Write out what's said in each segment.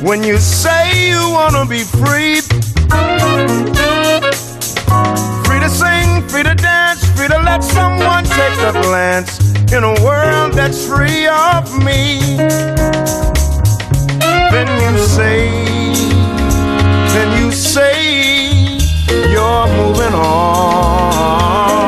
When you say you wanna be free, free to sing, free to dance, free to let someone take a glance in a world that's free of me. Then you say, then you say you're moving on.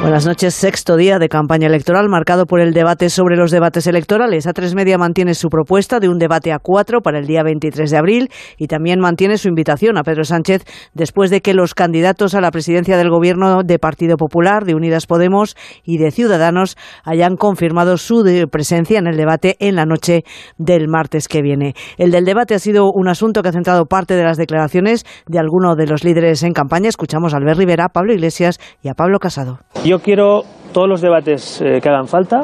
Buenas noches. Sexto día de campaña electoral marcado por el debate sobre los debates electorales. A3 Media mantiene su propuesta de un debate a cuatro para el día 23 de abril y también mantiene su invitación a Pedro Sánchez después de que los candidatos a la presidencia del Gobierno de Partido Popular, de Unidas Podemos y de Ciudadanos hayan confirmado su presencia en el debate en la noche del martes que viene. El del debate ha sido un asunto que ha centrado parte de las declaraciones de algunos de los líderes en campaña. Escuchamos a Albert Rivera, Pablo Iglesias y a Pablo Casado. Yo quiero todos los debates eh, que hagan falta.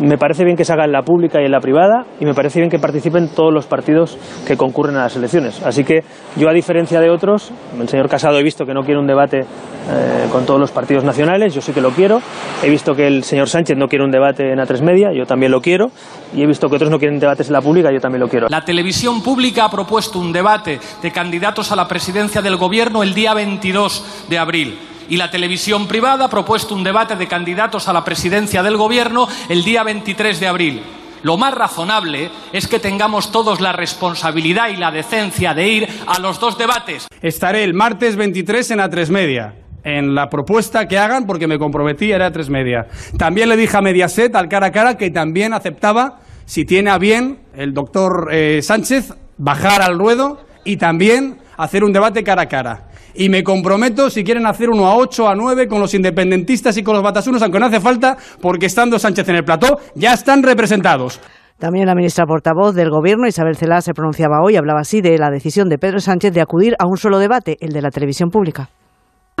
Me parece bien que se haga en la pública y en la privada y me parece bien que participen todos los partidos que concurren a las elecciones. Así que yo, a diferencia de otros, el señor Casado he visto que no quiere un debate eh, con todos los partidos nacionales, yo sí que lo quiero. He visto que el señor Sánchez no quiere un debate en A3 Media, yo también lo quiero. Y he visto que otros no quieren debates en la pública, yo también lo quiero. La televisión pública ha propuesto un debate de candidatos a la presidencia del Gobierno el día 22 de abril. Y la televisión privada ha propuesto un debate de candidatos a la presidencia del Gobierno el día 23 de abril. Lo más razonable es que tengamos todos la responsabilidad y la decencia de ir a los dos debates. Estaré el martes 23 en A3 Media. En la propuesta que hagan, porque me comprometí, era A3 Media. También le dije a Mediaset, al cara a cara, que también aceptaba, si tiene a bien el doctor eh, Sánchez, bajar al ruedo y también hacer un debate cara a cara. Y me comprometo, si quieren hacer uno a 8, a 9, con los independentistas y con los batasunos, aunque no hace falta, porque estando Sánchez en el plató, ya están representados. También la ministra portavoz del Gobierno, Isabel Celá, se pronunciaba hoy, hablaba así de la decisión de Pedro Sánchez de acudir a un solo debate, el de la televisión pública.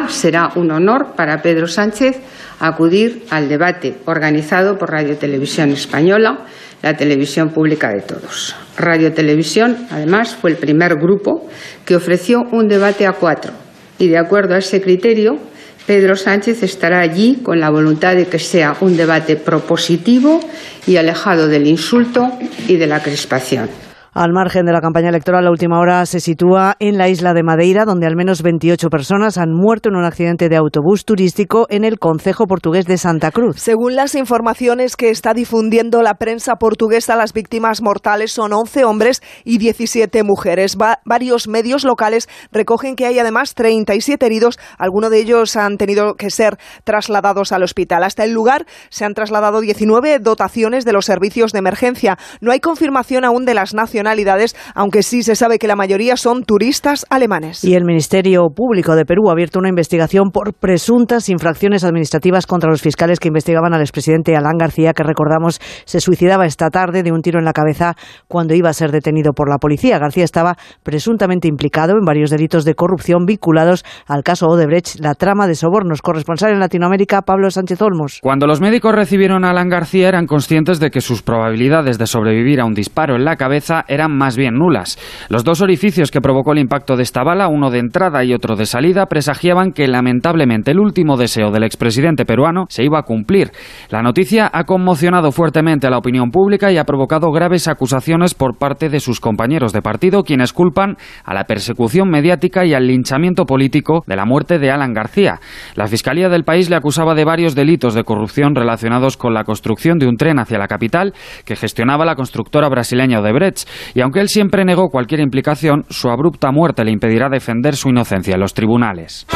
Será un honor para Pedro Sánchez acudir al debate organizado por Radio Televisión Española, la televisión pública de todos. Radio Televisión, además, fue el primer grupo que ofreció un debate a cuatro y, de acuerdo a ese criterio, Pedro Sánchez estará allí con la voluntad de que sea un debate propositivo y alejado del insulto y de la crispación. Al margen de la campaña electoral, la última hora se sitúa en la isla de Madeira, donde al menos 28 personas han muerto en un accidente de autobús turístico en el concejo portugués de Santa Cruz. Según las informaciones que está difundiendo la prensa portuguesa, las víctimas mortales son 11 hombres y 17 mujeres. Va varios medios locales recogen que hay además 37 heridos. Algunos de ellos han tenido que ser trasladados al hospital. Hasta el lugar se han trasladado 19 dotaciones de los servicios de emergencia. No hay confirmación aún de las nacionalidades, aunque sí se sabe que la mayoría son turistas alemanes. Y el Ministerio Público de Perú ha abierto una investigación por presuntas infracciones administrativas contra los fiscales que investigaban al expresidente Alán García, que recordamos se suicidaba esta tarde de un tiro en la cabeza cuando iba a ser detenido por la policía. García estaba presuntamente implicado en varios delitos de corrupción vinculados al caso Odebrecht, la trama de sobornos. Corresponsal en Latinoamérica, Pablo Sánchez Olmos. Cuando los médicos recibieron a Alan García eran conscientes de que sus probabilidades de sobrevivir a un disparo en la cabeza eran más bien nulas. Los dos orificios que provocó el impacto de esta bala, uno de entrada y otro de salida, presagiaban que lamentablemente el último deseo del expresidente peruano se iba a cumplir. La noticia ha conmocionado fuertemente a la opinión pública y ha provocado graves acusaciones por parte de sus compañeros de partido, quienes culpan a la persecución mediática y al linchamiento político de la muerte de Alan García. La Fiscalía del país le acusaba de varios delitos de corrupción relacionados con la construcción de un tren hacia la capital que gestionaba la constructora brasileña Odebrecht y aunque él siempre negó cualquier implicación, su abrupta muerte le impedirá defender su inocencia en los tribunales.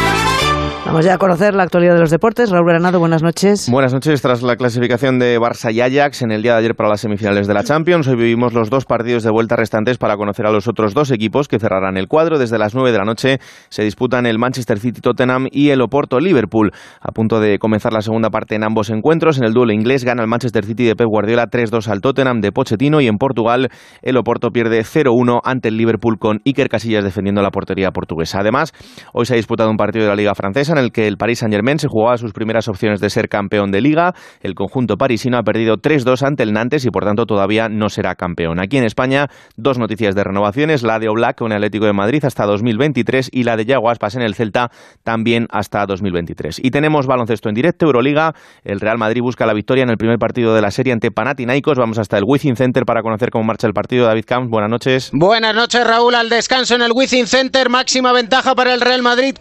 Vamos ya a conocer la actualidad de los deportes. Raúl Granado, buenas noches. Buenas noches. Tras la clasificación de Barça y Ajax en el día de ayer para las semifinales de la Champions, hoy vivimos los dos partidos de vuelta restantes para conocer a los otros dos equipos que cerrarán el cuadro. Desde las 9 de la noche se disputan el Manchester City-Tottenham y el Oporto-Liverpool. A punto de comenzar la segunda parte en ambos encuentros, en el duelo inglés gana el Manchester City de Pep Guardiola 3-2 al Tottenham de Pochettino y en Portugal el Oporto pierde 0-1 ante el Liverpool con Iker Casillas defendiendo la portería portuguesa. Además, hoy se ha disputado un partido de la Liga Francesa en el que el Paris Saint-Germain se jugaba sus primeras opciones de ser campeón de liga. El conjunto parisino ha perdido 3-2 ante el Nantes y por tanto todavía no será campeón. Aquí en España, dos noticias de renovaciones, la de Oblak con el Atlético de Madrid hasta 2023 y la de Yago Aspas en el Celta también hasta 2023. Y tenemos baloncesto en directo, Euroliga, el Real Madrid busca la victoria en el primer partido de la serie ante Panathinaikos. Vamos hasta el Wizzing Center para conocer cómo marcha el partido. David Camps, buenas noches. Buenas noches, Raúl. Al descanso en el Wizzing Center, máxima ventaja para el Real Madrid,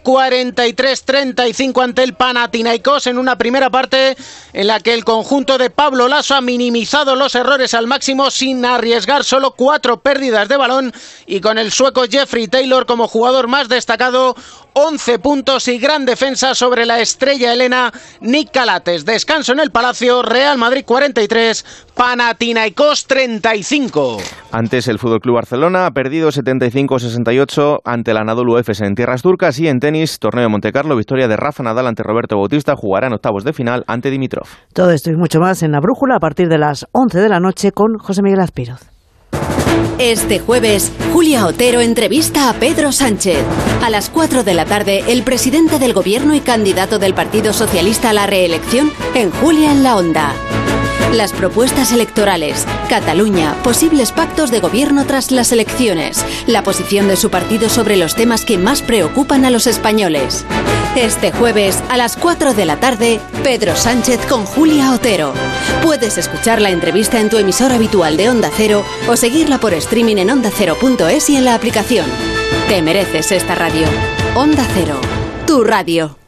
43-35 ante el Panathinaikos en una primera parte en la que el conjunto de Pablo Lasso ha minimizado los errores al máximo sin arriesgar solo cuatro pérdidas de balón y con el sueco Jeffrey Taylor como jugador más destacado 11 puntos y gran defensa sobre la estrella Elena Nick Calates. Descanso en el Palacio, Real Madrid 43, Panathinaikos 35. Antes el Fútbol Club Barcelona ha perdido 75-68 ante la Anadolu Efes en tierras turcas y en tenis, torneo de Montecarlo, victoria de Rafa Nadal ante Roberto Bautista, jugará en octavos de final ante Dimitrov. Todo esto y mucho más en la brújula a partir de las 11 de la noche con José Miguel Azpiroz. Este jueves, Julia Otero entrevista a Pedro Sánchez. A las 4 de la tarde, el presidente del gobierno y candidato del Partido Socialista a la reelección en Julia en la Onda. Las propuestas electorales, Cataluña, posibles pactos de gobierno tras las elecciones, la posición de su partido sobre los temas que más preocupan a los españoles. Este jueves a las 4 de la tarde, Pedro Sánchez con Julia Otero. Puedes escuchar la entrevista en tu emisor habitual de Onda Cero o seguirla por streaming en ondacero.es y en la aplicación. Te mereces esta radio. Onda Cero, tu radio.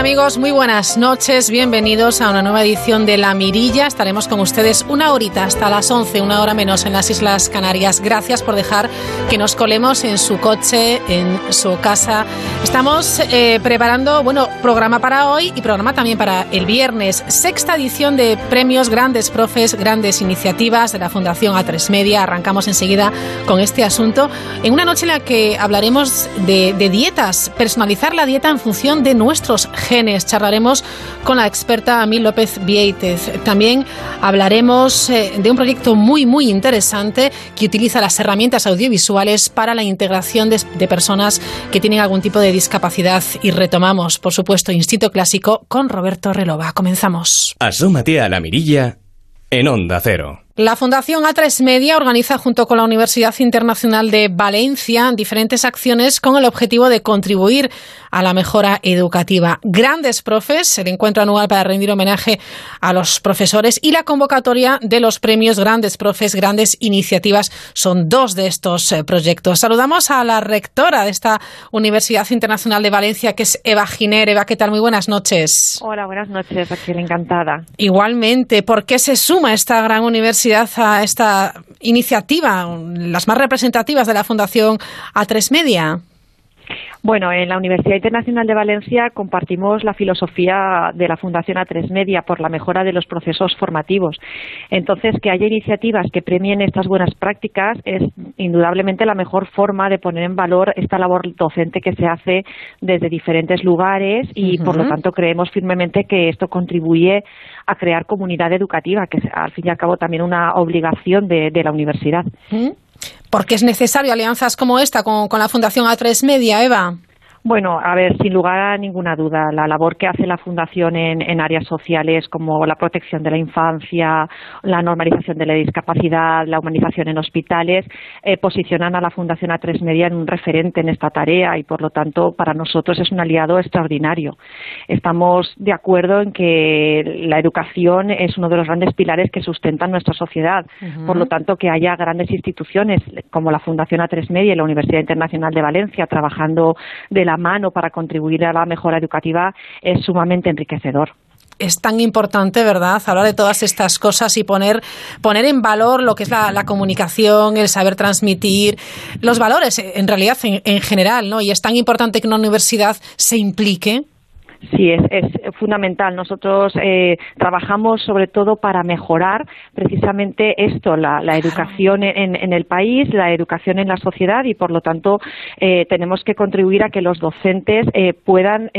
¿Qué tal amigos? Muy buenas noches, bienvenidos a una nueva edición de La Mirilla. Estaremos con ustedes una horita hasta las 11, una hora menos en las Islas Canarias. Gracias por dejar que nos colemos en su coche, en su casa. Estamos eh, preparando, bueno, programa para hoy y programa también para el viernes. Sexta edición de premios Grandes Profes, Grandes Iniciativas de la Fundación A3 Media. Arrancamos enseguida con este asunto en una noche en la que hablaremos de, de dietas, personalizar la dieta en función de nuestros. Charlaremos con la experta Amil López Vieitez. También hablaremos eh, de un proyecto muy, muy interesante que utiliza las herramientas audiovisuales para la integración de, de personas que tienen algún tipo de discapacidad. Y retomamos, por supuesto, Instinto Clásico con Roberto Relova. Comenzamos. Asómate a la mirilla en Onda Cero. La Fundación A3 Media organiza junto con la Universidad Internacional de Valencia diferentes acciones con el objetivo de contribuir a la mejora educativa. Grandes Profes, el encuentro anual para rendir homenaje a los profesores y la convocatoria de los premios Grandes Profes, Grandes Iniciativas son dos de estos eh, proyectos. Saludamos a la rectora de esta Universidad Internacional de Valencia, que es Eva Giner. Eva, ¿qué tal? Muy buenas noches. Hola, buenas noches, Raquel, encantada. Igualmente, ¿por qué se suma esta gran universidad a esta iniciativa, las más representativas de la Fundación A3 Media? Bueno, en la Universidad Internacional de Valencia compartimos la filosofía de la Fundación A3 Media por la mejora de los procesos formativos. Entonces, que haya iniciativas que premien estas buenas prácticas es indudablemente la mejor forma de poner en valor esta labor docente que se hace desde diferentes lugares y, por lo tanto, creemos firmemente que esto contribuye a crear comunidad educativa, que es al fin y al cabo también una obligación de, de la universidad. Porque es necesario alianzas como esta con, con la Fundación A3 Media, Eva. Bueno, a ver, sin lugar a ninguna duda, la labor que hace la Fundación en, en, áreas sociales como la protección de la infancia, la normalización de la discapacidad, la humanización en hospitales, eh, posicionan a la Fundación A3 Media en un referente en esta tarea y, por lo tanto, para nosotros es un aliado extraordinario. Estamos de acuerdo en que la educación es uno de los grandes pilares que sustentan nuestra sociedad. Uh -huh. Por lo tanto, que haya grandes instituciones como la Fundación A3 Media y la Universidad Internacional de Valencia trabajando de la mano para contribuir a la mejora educativa es sumamente enriquecedor es tan importante, ¿verdad? Hablar de todas estas cosas y poner, poner en valor lo que es la, la comunicación, el saber transmitir, los valores, en realidad, en, en, general, ¿no? Y es tan importante que una universidad se implique. Sí, es, es fundamental. Nosotros eh, trabajamos sobre todo para mejorar precisamente esto, la, educación en, el país, la educación en la sociedad y, por lo tanto, eh, tenemos que contribuir a que los docentes eh, puedan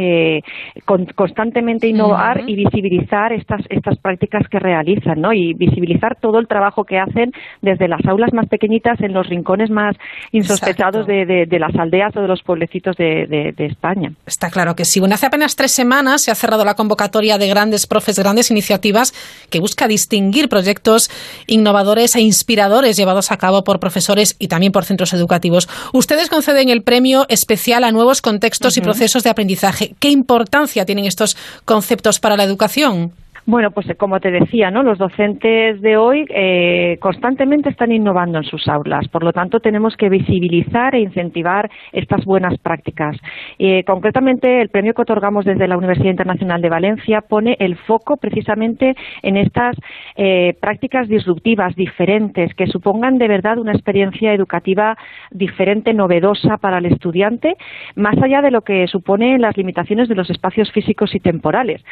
constantemente innovar y visibilizar estas, estas prácticas que realizan, ¿no? Y visibilizar todo el trabajo que hacen desde las aulas más pequeñitas en los rincones más insospechados de, las aldeas o de los pueblecitos de, España. Está claro que sí. Bueno, hace apenas tres semanas se ha cerrado la convocatoria de grandes profes, grandes iniciativas que busca distinguir proyectos innovadores e inspiradores llevados a cabo por profesores y también por centros educativos. Ustedes conceden el premio especial a nuevos contextos y procesos de aprendizaje. ¿Qué importancia tienen estos conceptos para la educación? Bueno, pues como te decía, ¿no? los docentes de hoy eh, constantemente están innovando en sus aulas, por lo tanto tenemos que visibilizar e incentivar estas buenas prácticas. Eh, concretamente, el premio que otorgamos desde la Universidad Internacional de Valencia pone el foco precisamente en estas eh, prácticas disruptivas, diferentes, que supongan de verdad una experiencia educativa diferente, novedosa para el estudiante, más allá de lo que suponen las limitaciones de los espacios físicos y temporales,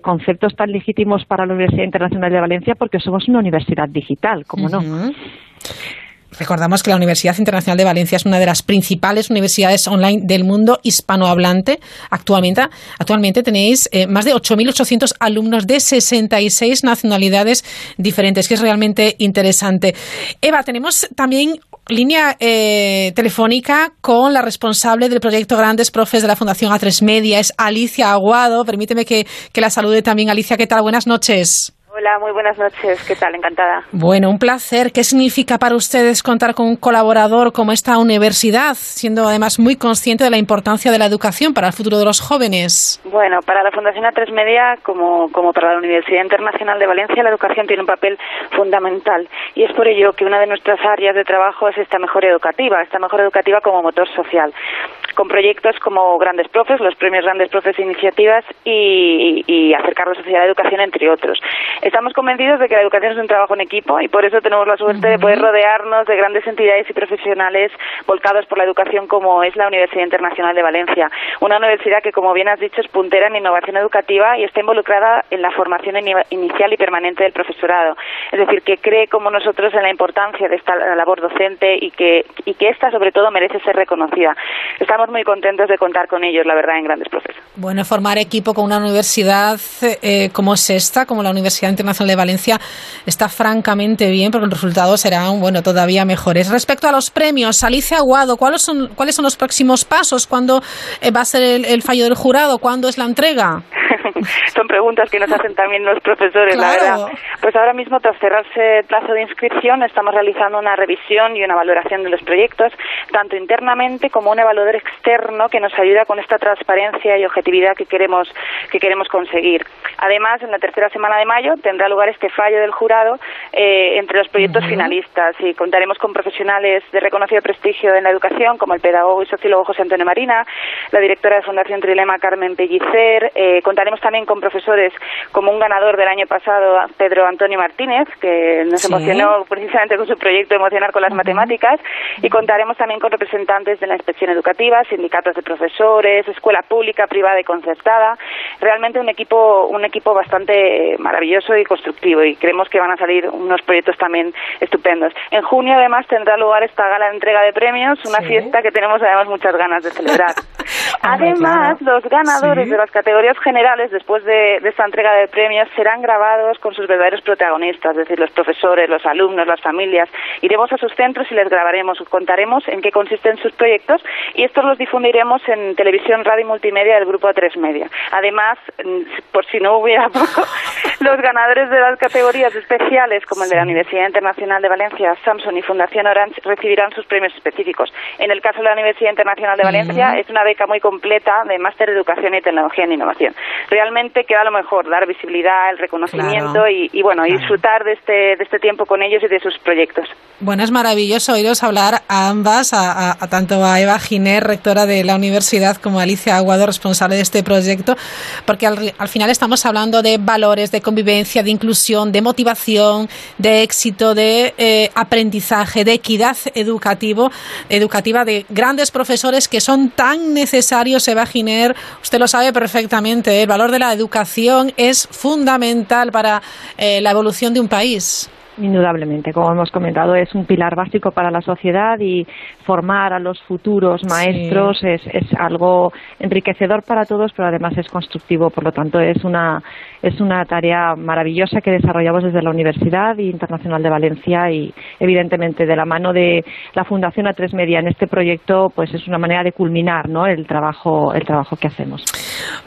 conceptos tan legítimos para la Universidad Internacional de Valencia porque somos una universidad digital, como no. Recordamos que la Universidad Internacional de Valencia es una de las principales universidades online del mundo hispanohablante. Actualmente, actualmente tenéis eh, más de 8.800 alumnos de 66 nacionalidades diferentes, que es realmente interesante. Eva, tenemos también línea eh, telefónica con la responsable del proyecto Grandes Profes de la Fundación A3 Media, es Alicia Aguado. Permíteme que, que la salude también. Alicia, ¿qué tal? Buenas noches. Hola, muy buenas noches. ¿Qué tal? Encantada. Bueno, un placer. ¿Qué significa para ustedes contar con un colaborador como esta universidad, siendo además muy consciente de la importancia de la educación para el futuro de los jóvenes? Bueno, para la Fundación A3 Media, como, como para la Universidad Internacional de Valencia, la educación tiene un papel fundamental. Y es por ello que una de nuestras áreas de trabajo es esta mejora educativa, esta mejora educativa como motor social, con proyectos como Grandes Profes, los premios Grandes Profes e Iniciativas y, y acercar la sociedad a la educación, entre otros. Estamos convencidos de que la educación es un trabajo en equipo y por eso tenemos la suerte de poder rodearnos de grandes entidades y profesionales volcados por la educación como es la Universidad Internacional de Valencia. Una universidad que, como bien has dicho, es puntera en innovación educativa y está involucrada en la formación inicial y permanente del profesorado. Es decir, que cree como nosotros en la importancia de esta labor docente y que, y que esta, sobre todo, merece ser reconocida. Estamos muy contentos de contar con ellos, la verdad, en grandes procesos. Bueno, formar equipo con una universidad eh, como es esta, como la Universidad Internacional de Valencia está francamente bien porque los resultados serán bueno todavía mejores. Respecto a los premios, Alicia Aguado, ¿cuáles son, cuáles son los próximos pasos? ¿Cuándo eh, va a ser el, fallo del jurado? ¿Cuándo es la entrega? son preguntas que nos hacen también los profesores, la verdad. Pues ahora mismo, tras cerrarse el plazo de inscripción, estamos realizando una revisión y una valoración de los proyectos, tanto internamente como un evaluador externo que nos ayuda con esta transparencia y objetividad que queremos, que queremos conseguir. Además, en la tercera semana de mayo tendrá lugar este fallo del jurado eh, entre los proyectos finalistas y contaremos con profesionales de reconocido prestigio en la educación, como el pedagogo y sociólogo José Antonio Marina, la directora de Fundación Trilema Carmen Pellicer. Eh, contaremos también con profesores como un ganador del año pasado, Pedro Antonio Martínez, que nos emocionó precisamente con su proyecto Emocionar con las Matemáticas. Y contaremos también con representantes de la inspección educativa, sindicatos de profesores, escuela pública, privada y concertada. Realmente un equipo, un equipo bastante maravilloso y constructivo y creemos que van a salir unos proyectos también estupendos. En junio además tendrá lugar esta gala de entrega de premios, una fiesta que tenemos además muchas ganas de celebrar. además, los ganadores de las categorías generales después de, esta entrega de premios serán grabados con sus verdaderos protagonistas, es decir, los profesores, los alumnos, las familias. Iremos a sus centros y les grabaremos, contaremos en qué consisten sus proyectos y estos los difundiremos en televisión, radio y multimedia del grupo A3 Media. Además, mm, por si no hubiera poco, los ganadores de las categorías especiales, como el de la Universidad Internacional de Valencia, Samsung y Fundación Orange, recibirán sus premios específicos. En el caso de la Universidad Internacional de Valencia, es una beca muy completa de máster de Educación y Tecnología en Innovación. Realmente queda lo mejor, dar visibilidad, el reconocimiento y, bueno, disfrutar de este, de este tiempo con ellos y de sus proyectos. Bueno, es maravilloso oíros hablar a ambas, a, tanto a Eva Giner, rectora de la universidad, como a Alicia Aguado, responsable de este proyecto, porque al, al final estamos hablando de valores, de convivencia, de inclusión, de motivación, de éxito, de eh, aprendizaje, de equidad educativo, educativa, de grandes profesores que son tan necesarios, Eva Giner, usted lo sabe perfectamente, el valor de la educación es fundamental para eh, la evolución de un país. Indudablemente, como hemos comentado, es un pilar básico para la sociedad y formar a los futuros maestros es, es, algo enriquecedor para todos, pero además es constructivo. Por lo tanto, es una, es una tarea maravillosa que desarrollamos desde la Universidad Internacional de Valencia y, evidentemente, de la mano de la Fundación A3 Media en este proyecto, pues es una manera de culminar ¿no? el, trabajo, el trabajo que hacemos.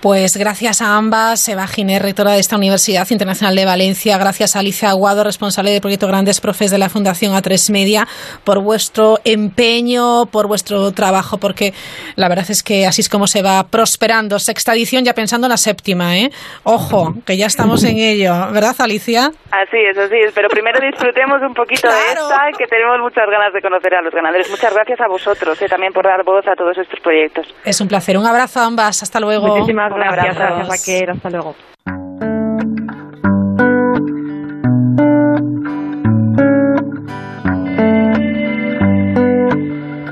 Pues gracias a ambas, Eva Giner, rectora de esta Universidad Internacional de Valencia, gracias a Alicia Aguado, responsable proyecto Grandes Profes de la Fundación A3 Media, por vuestro empeño, por vuestro trabajo, porque la verdad es que así es como se va prosperando. Sexta edición, ya pensando en la séptima, ¿eh? Ojo, que ya estamos en ello, ¿verdad, Alicia? Así es, así es, pero primero disfrutemos un poquito de esta, que tenemos muchas ganas de conocer a los ganadores. Muchas gracias a vosotros eh, también por dar voz a todos estos proyectos. Es un placer. Un abrazo a ambas. Hasta luego. Muchísimas gracias, gracias Raquel. Hasta luego.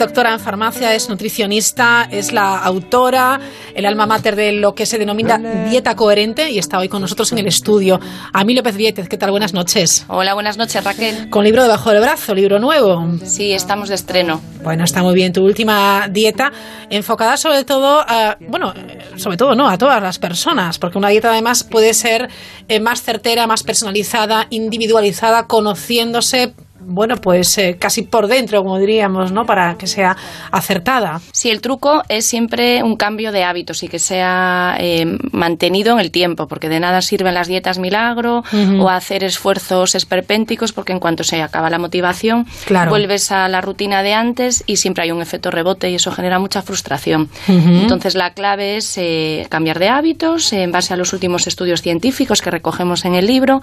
Doctora en farmacia, es nutricionista, es la autora, el alma mater de lo que se denomina dieta coherente y está hoy con nosotros en el estudio. Ami López Vietez, ¿qué tal? Buenas noches. Hola, buenas noches, Raquel. Con libro debajo del brazo, libro nuevo. Sí, estamos de estreno. Bueno, está muy bien. Tu última dieta enfocada sobre todo a, bueno, sobre todo no, a todas las personas, porque una dieta además puede ser eh, más certera, más personalizada, individualizada, conociéndose bueno, pues eh, casi por dentro, como diríamos, ¿no? Para que sea acertada. Sí, el truco es siempre un cambio de hábitos y que sea eh, mantenido en el tiempo, porque de nada sirven las dietas milagro o hacer esfuerzos esperpénticos, porque en cuanto se acaba la motivación, vuelves a la rutina de antes y siempre hay un efecto rebote y eso genera mucha frustración. Entonces, la clave es eh, cambiar de hábitos en base a los últimos estudios científicos que recogemos en el libro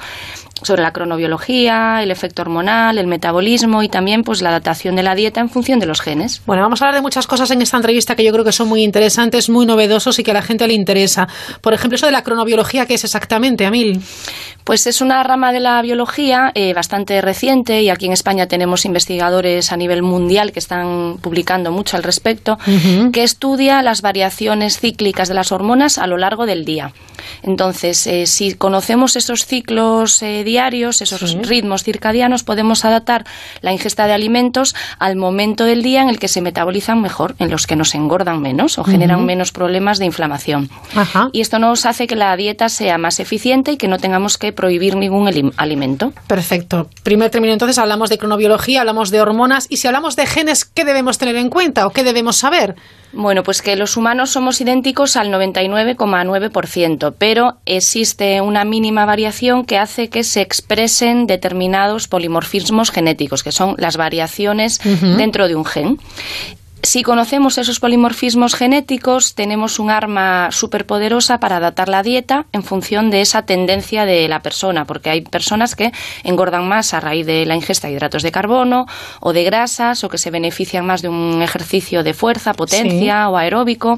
sobre la cronobiología, el efecto hormonal, el metabolismo y también pues la adaptación de la dieta en función de los genes. Bueno, vamos a hablar de muchas cosas en esta entrevista que yo creo que son muy interesantes, muy novedosos y que a la gente le interesa. Por ejemplo, eso de la cronobiología, ¿qué es exactamente, Amil? Pues es una rama de la biología eh, bastante reciente y aquí en España tenemos investigadores a nivel mundial que están publicando mucho al respecto, que estudia las variaciones cíclicas de las hormonas a lo largo del día. Entonces, eh, si conocemos esos ciclos eh, diarios, esos ritmos circadianos, podemos adaptar la ingesta de alimentos al momento del día en el que se metabolizan mejor, en los que nos engordan menos o generan menos problemas de inflamación. Y esto nos hace que la dieta sea más eficiente y que no tengamos que prohibir ningún alimento. Perfecto. Primer término, entonces hablamos de cronobiología, hablamos de hormonas y si hablamos de genes, ¿qué debemos tener en cuenta o qué debemos saber? Bueno, pues que los humanos somos idénticos al 99,9%, pero existe una mínima variación que hace que se expresen determinados polimorfismos genéticos, que son las variaciones dentro de un gen. Si conocemos esos polimorfismos genéticos, tenemos un arma superpoderosa para adaptar la dieta en función de esa tendencia de la persona, porque hay personas que engordan más a raíz de la ingesta de hidratos de carbono o de grasas, o que se benefician más de un ejercicio de fuerza, potencia o aeróbico,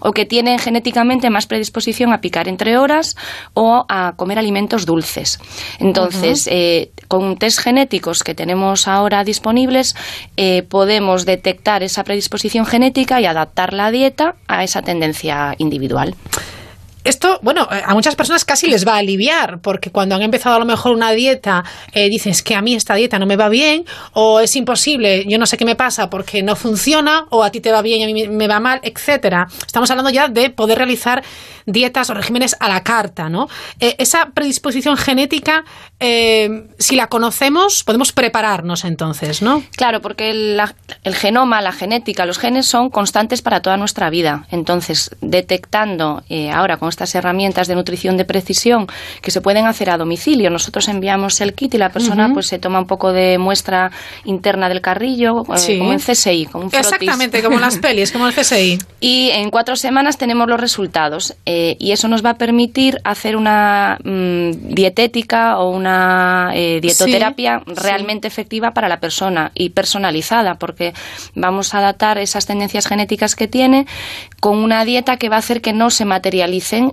o que tienen genéticamente más predisposición a picar entre horas o a comer alimentos dulces. Entonces, eh, con test genéticos que tenemos ahora disponibles, eh, podemos detectar esa predisposición disposición genética y adaptar la dieta a esa tendencia individual. Esto, bueno, eh, a muchas personas casi les va a aliviar, porque cuando han empezado a lo mejor una dieta, eh, dices que a mí esta dieta no me va bien, o es imposible, yo no sé qué me pasa porque no funciona, o a ti te va bien y a mí me va mal, etcétera. Estamos hablando ya de poder realizar dietas o regímenes a la carta, ¿no? Eh, esa predisposición genética, si la conocemos, podemos prepararnos entonces, ¿no? Claro, porque el, el genoma, la genética, los genes son constantes para toda nuestra vida. Entonces, detectando ahora con estas herramientas de nutrición de precisión que se pueden hacer a domicilio. Nosotros enviamos el kit y la persona pues se toma un poco de muestra interna del carrillo, eh, como en CSI, como un frotis. Exactamente, como en las pelis, como el CSI. Y en cuatro semanas tenemos los resultados eh, y eso nos va a permitir hacer una mm, dietética o una eh, dietoterapia Sí, realmente efectiva para la persona y personalizada, porque vamos a adaptar esas tendencias genéticas que tiene con una dieta que va a hacer que no se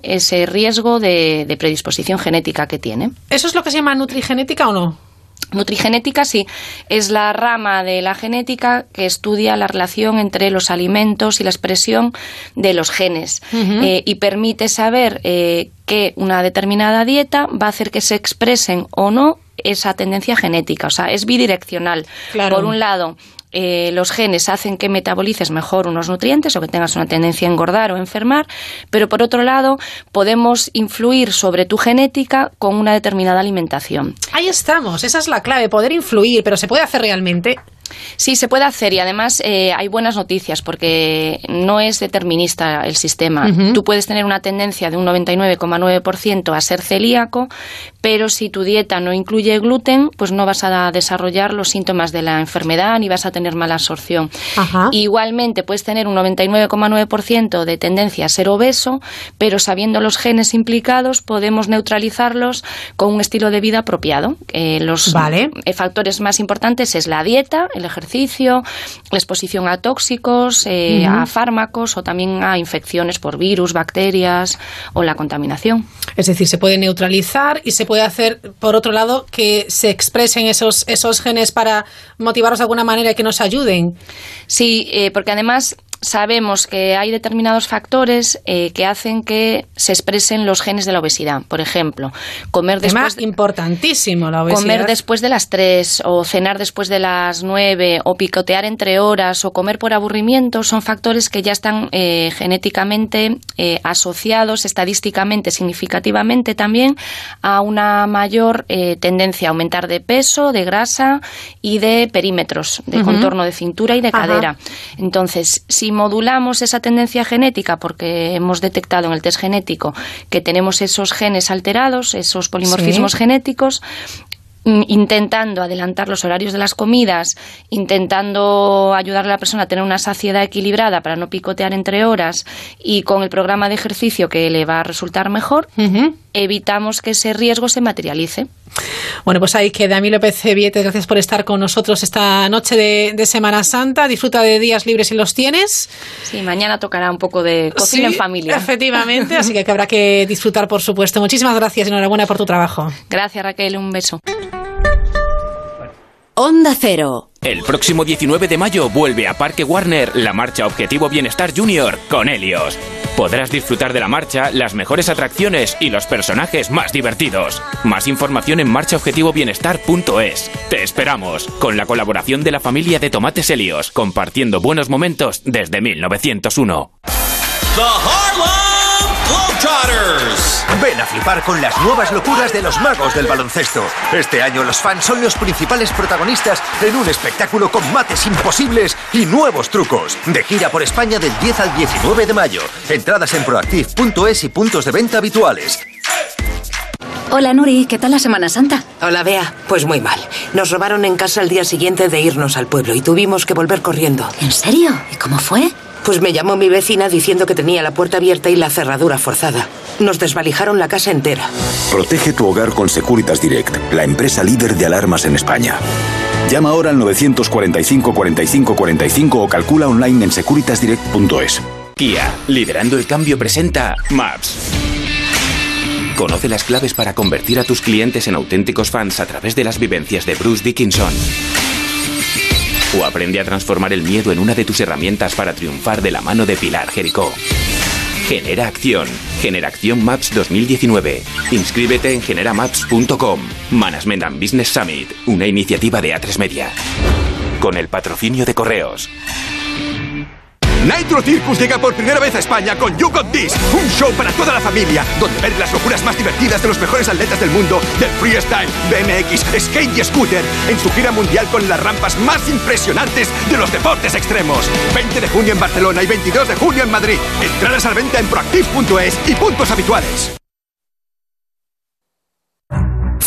ese riesgo de, de predisposición genética que tiene. ¿Eso es lo que se llama nutrigenética o no? Nutrigenética sí, es la rama de la genética que estudia la relación entre los alimentos y la expresión de los genes eh, y permite saber eh, que una determinada dieta va a hacer que se expresen o no esa tendencia genética. O sea, es bidireccional. Claro. Por un lado, eh, los genes hacen que metabolices mejor unos nutrientes o que tengas una tendencia a engordar o enfermar, pero por otro lado podemos influir sobre tu genética con una determinada alimentación. Ahí estamos, esa es la clave, poder influir, pero ¿se puede hacer realmente? Sí, se puede hacer y además eh, hay buenas noticias porque no es determinista el sistema. Tú puedes tener una tendencia de un 99,9% a ser celíaco, pero si tu dieta no incluye gluten, pues no vas a desarrollar los síntomas de la enfermedad ni vas a tener mala absorción. Ajá. Igualmente puedes tener un 99,9% de tendencia a ser obeso, pero sabiendo los genes implicados podemos neutralizarlos con un estilo de vida apropiado. Eh, los Vale. factores más importantes es la dieta, el ejercicio, la exposición a tóxicos, eh, a fármacos o también a infecciones por virus, bacterias o la contaminación. Es decir, se puede neutralizar y se puede hacer, por otro lado, que se expresen esos, esos genes para motivarlos de alguna manera y que nos ayuden. Sí, eh, porque además sabemos que hay determinados factores eh, que hacen que se expresen los genes de la obesidad. Por ejemplo, comer Tema después importantísimo la obesidad. Comer después de las 3 o cenar después de las 9 o picotear entre horas o comer por aburrimiento son factores que ya están eh, genéticamente eh, asociados estadísticamente significativamente también a una mayor eh, tendencia a aumentar de peso, de grasa y de perímetros, de contorno de cintura y de Ajá. cadera. Entonces, si modulamos esa tendencia genética, porque hemos detectado en el test genético que tenemos esos genes alterados, esos polimorfismos Sí. genéticos, mm, intentando adelantar los horarios de las comidas, intentando ayudar a la persona a tener una saciedad equilibrada para no picotear entre horas y con el programa de ejercicio que le va a resultar mejor, evitamos que ese riesgo se materialice. Bueno, pues ahí queda. Ami López Vietes, gracias por estar con nosotros esta noche de, de Semana Santa. Disfruta de días libres si los tienes. Sí, mañana tocará un poco de cocina Sí, en familia. Efectivamente, así que habrá que disfrutar, por supuesto. Muchísimas gracias y enhorabuena por tu trabajo. Gracias, Raquel. Un beso. Onda Cero. El próximo 19 de mayo vuelve a Parque Warner la marcha Objetivo Bienestar Junior con Helios. Podrás disfrutar de la marcha, las mejores atracciones y los personajes más divertidos. Más información en marchaobjetivobienestar.es. Te esperamos, con la colaboración de la familia de Tomates Helios, compartiendo buenos momentos desde 1901. The Globetrotters. Ven a flipar con las nuevas locuras de los magos del baloncesto. Este año los fans son los principales protagonistas en un espectáculo con mates imposibles y nuevos trucos. De gira por España del 10 al 19 de mayo. Entradas en proactiv.es y puntos de venta habituales. Hola Nuri, ¿qué tal la Semana Santa? Hola, Bea. Pues muy mal. Nos robaron en casa al día siguiente de irnos al pueblo y tuvimos que volver corriendo. ¿En serio? ¿Y cómo fue? Pues me llamó mi vecina diciendo que tenía la puerta abierta y la cerradura forzada. Nos desvalijaron la casa entera. Protege tu hogar con Securitas Direct, la empresa líder de alarmas en España. Llama ahora al 945 45 45 o calcula online en securitasdirect.es. Kia, liderando el cambio, presenta Maps. Conoce las claves para convertir a tus clientes en auténticos fans a través de las vivencias de Bruce Dickinson. O aprende a transformar el miedo en una de tus herramientas para triunfar de la mano de Pilar Jericó. Genera Acción. Generación Maps 2019. Inscríbete en generamaps.com. Management and Business Summit, una iniciativa de A3 Media. Con el patrocinio de Correos. Nitro Circus llega por primera vez a España con You Got This, un show para toda la familia, donde ver las locuras más divertidas de los mejores atletas del mundo, del freestyle, BMX, skate y scooter, en su gira mundial con las rampas más impresionantes de los deportes extremos. 20 de junio en Barcelona y 22 de julio en Madrid. Entradas al venta en proactive.es y puntos habituales.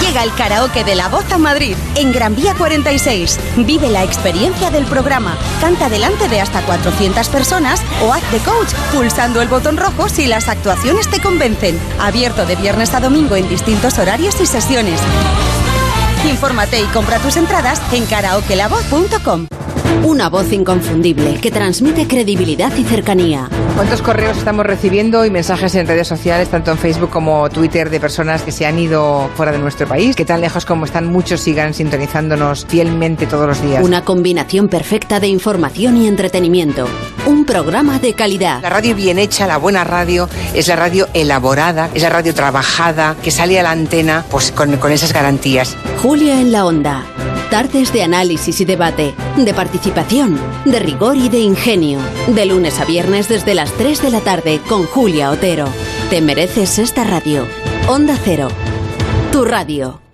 Llega el karaoke de la voz a Madrid, en Gran Vía 46. Vive la experiencia del programa. Canta delante de hasta 400 personas o haz de coach pulsando el botón rojo si las actuaciones te convencen. Abierto de viernes a domingo en distintos horarios y sesiones. Infórmate y compra tus entradas en karaokelavoz.com. Una voz inconfundible que transmite credibilidad y cercanía. ¿Cuántos correos estamos recibiendo y mensajes en redes sociales, tanto en Facebook como Twitter, de personas que se han ido fuera de nuestro país? ¿Qué tan lejos como están muchos sigan sintonizándonos fielmente todos los días? Una combinación perfecta de información y entretenimiento. Un programa de calidad. La radio bien hecha, la buena radio, es la radio elaborada, es la radio trabajada, que sale a la antena pues, con, con esas garantías. Julia en la Onda. Tardes de análisis y debate, de participación, de rigor y de ingenio. De lunes a viernes desde las 3 de la tarde con Julia Otero. Te mereces esta radio. Onda Cero. Tu radio.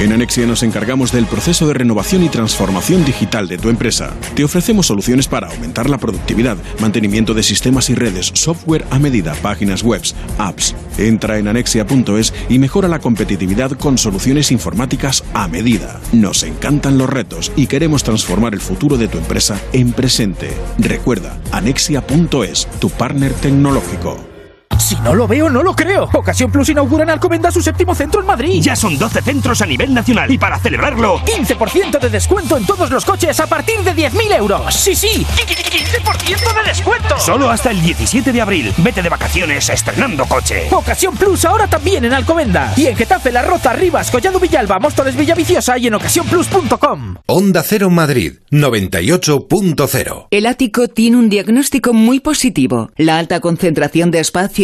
En Anexia nos encargamos del proceso de renovación y transformación digital de tu empresa. Te ofrecemos soluciones para aumentar la productividad, mantenimiento de sistemas y redes, software a medida, páginas web, apps. Entra en anexia.es y mejora la competitividad con soluciones informáticas a medida. Nos encantan los retos y queremos transformar el futuro de tu empresa en presente. Recuerda, anexia.es, tu partner tecnológico. Si no lo veo, no lo creo. Ocasión Plus inaugura en Alcobendas su séptimo centro en Madrid. Ya son 12 centros a nivel nacional y para celebrarlo, 15% de descuento en todos los coches a partir de 10.000 euros. Sí, sí, 15% de descuento. Solo hasta el 17 de abril. Vete de vacaciones estrenando coche. Ocasión Plus ahora también en Alcobendas. Y en Getafe, La Roza, Rivas, Collado Villalba, Móstoles, Villaviciosa y en ocasiónplus.com. Onda Cero Madrid, 98.0. El ático tiene un diagnóstico muy positivo. La alta concentración de espacio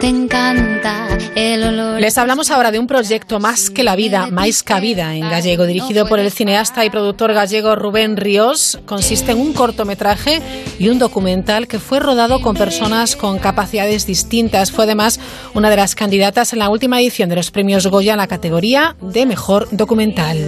Te encanta el olor. Les hablamos ahora de un proyecto Más que la vida, Más que vida en gallego, dirigido por el cineasta y productor gallego Rubén Ríos. Consiste en un cortometraje y un documental que fue rodado con personas con capacidades distintas. Fue además una de las candidatas en la última edición de los premios Goya en la categoría de mejor documental.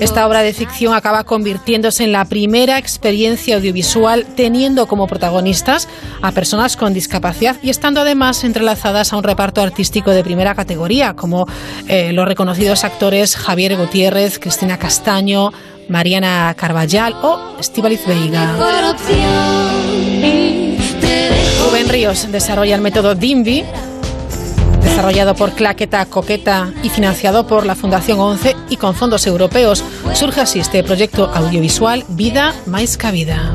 Esta obra de ficción acaba convirtiéndose en la primera experiencia audiovisual teniendo como protagonistas a personas con discapacidad y estando además entrelazadas a un reparto artístico de primera categoría, como eh, los reconocidos actores Javier Gutiérrez, Cristina Castaño, Mariana Carballal o Estíbaliz Veiga. Rubén Ríos desarrolla el método DIMBY, desarrollado por Claqueta Coqueta y financiado por la Fundación 11 y con fondos europeos. Surge así este proyecto audiovisual Vida más Vida.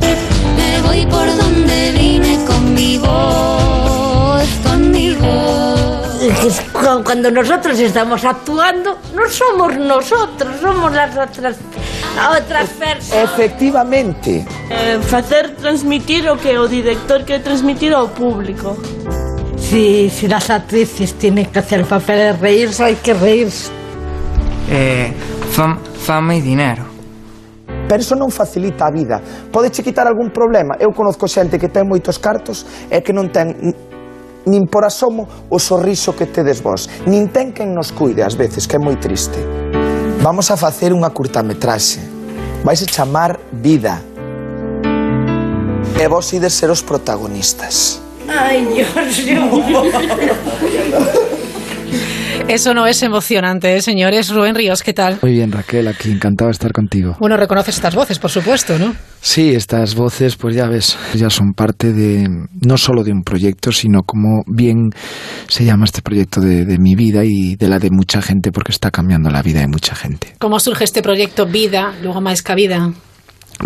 Me voy por donde vine con mi voz, con mi voz. Cuando nosotros estamos actuando, no somos nosotros, somos las otras, otras personas. Efectivamente. Eh, facer transmitir o que o director quer transmitir ao público. Si, si las actrices tienen que hacer el papel de reírse, hay que reírse. Eh, fam- fama y dinero. Pero iso non facilita a vida. Podeche quitar algún problema. Eu conozco xente que ten moitos cartos e que non ten nin por asomo o sorriso que tedes vos. Nin ten quen nos cuide ás veces, que é moi triste. Vamos a facer unha curtametraxe. Vais a chamar Vida. E vos ides ser os protagonistas. Ay, Dios mío. Eso no es emocionante, ¿eh, señores. Rubén Ríos, ¿qué tal? Muy bien, Raquel, aquí encantado de estar contigo. Bueno, reconoces estas voces, por supuesto, ¿no? Sí, estas voces, pues ya ves, ya son parte de no solo de un proyecto, sino como bien se llama este proyecto de, de mi vida y de la de mucha gente, porque está cambiando la vida de mucha gente. ¿Cómo surge este proyecto Vida, luego Más Vida?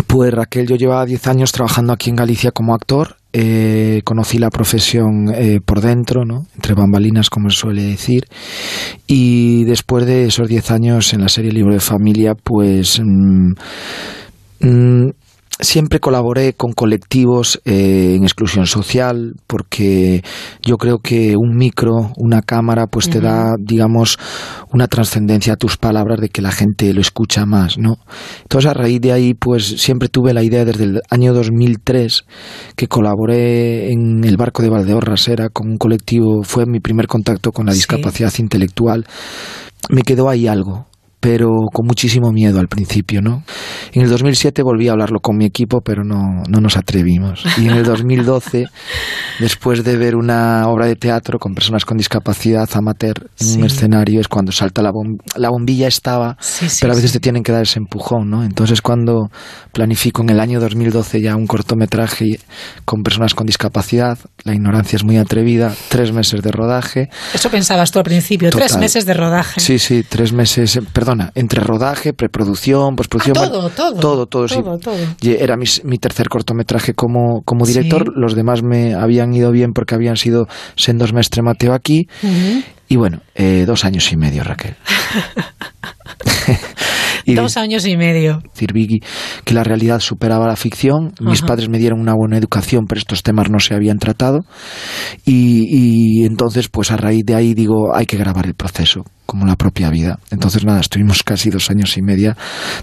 Pues Raquel, yo llevaba 10 años trabajando aquí en Galicia como actor. Eh, conocí la profesión eh, por dentro, ¿no? entre bambalinas, como se suele decir. Y después de esos 10 años en la serie Libro de Familia, pues mm, mm, siempre colaboré con colectivos eh, en exclusión social porque yo creo que un micro, una cámara, pues te da, digamos, una trascendencia a tus palabras de que la gente lo escucha más, ¿no? Entonces a raíz de ahí, pues siempre tuve la idea desde el año 2003 que colaboré en el barco de Valdeorras, era con un colectivo, fue mi primer contacto con la discapacidad intelectual. Me quedó ahí algo, pero con muchísimo miedo al principio, ¿no? En el 2007 volví a hablarlo con mi equipo, pero no, no nos atrevimos. Y en el 2012, después de ver una obra de teatro con personas con discapacidad amateur en Sí. un escenario, es cuando salta la, bom- la bombilla estaba, sí, pero a veces sí. te tienen que dar ese empujón, ¿no? Entonces cuando planifico en el año 2012 ya un cortometraje con personas con discapacidad, la ignorancia es muy atrevida, tres meses de rodaje, Eso pensabas tú al principio, tres Total. meses de rodaje. Sí, sí, tres meses, eh, perdona, entre rodaje, preproducción, postproducción. Ah, todo, todo. Todo, todo, sí. Todo, todo. Y Era mi, mi tercer cortometraje como, como director. Sí. Los demás me habían ido bien porque habían sido Sendos Mestre Mateo aquí. Y bueno, eh, dos años y medio, Raquel. Y Dos años y medio. decir, Vicky, que la realidad superaba la ficción. Mis Ajá. padres me dieron una buena educación, pero estos temas no se habían tratado. Y, y entonces, pues a raíz de ahí digo, hay que grabar el proceso, como la propia vida. Entonces, nada, estuvimos casi dos años y media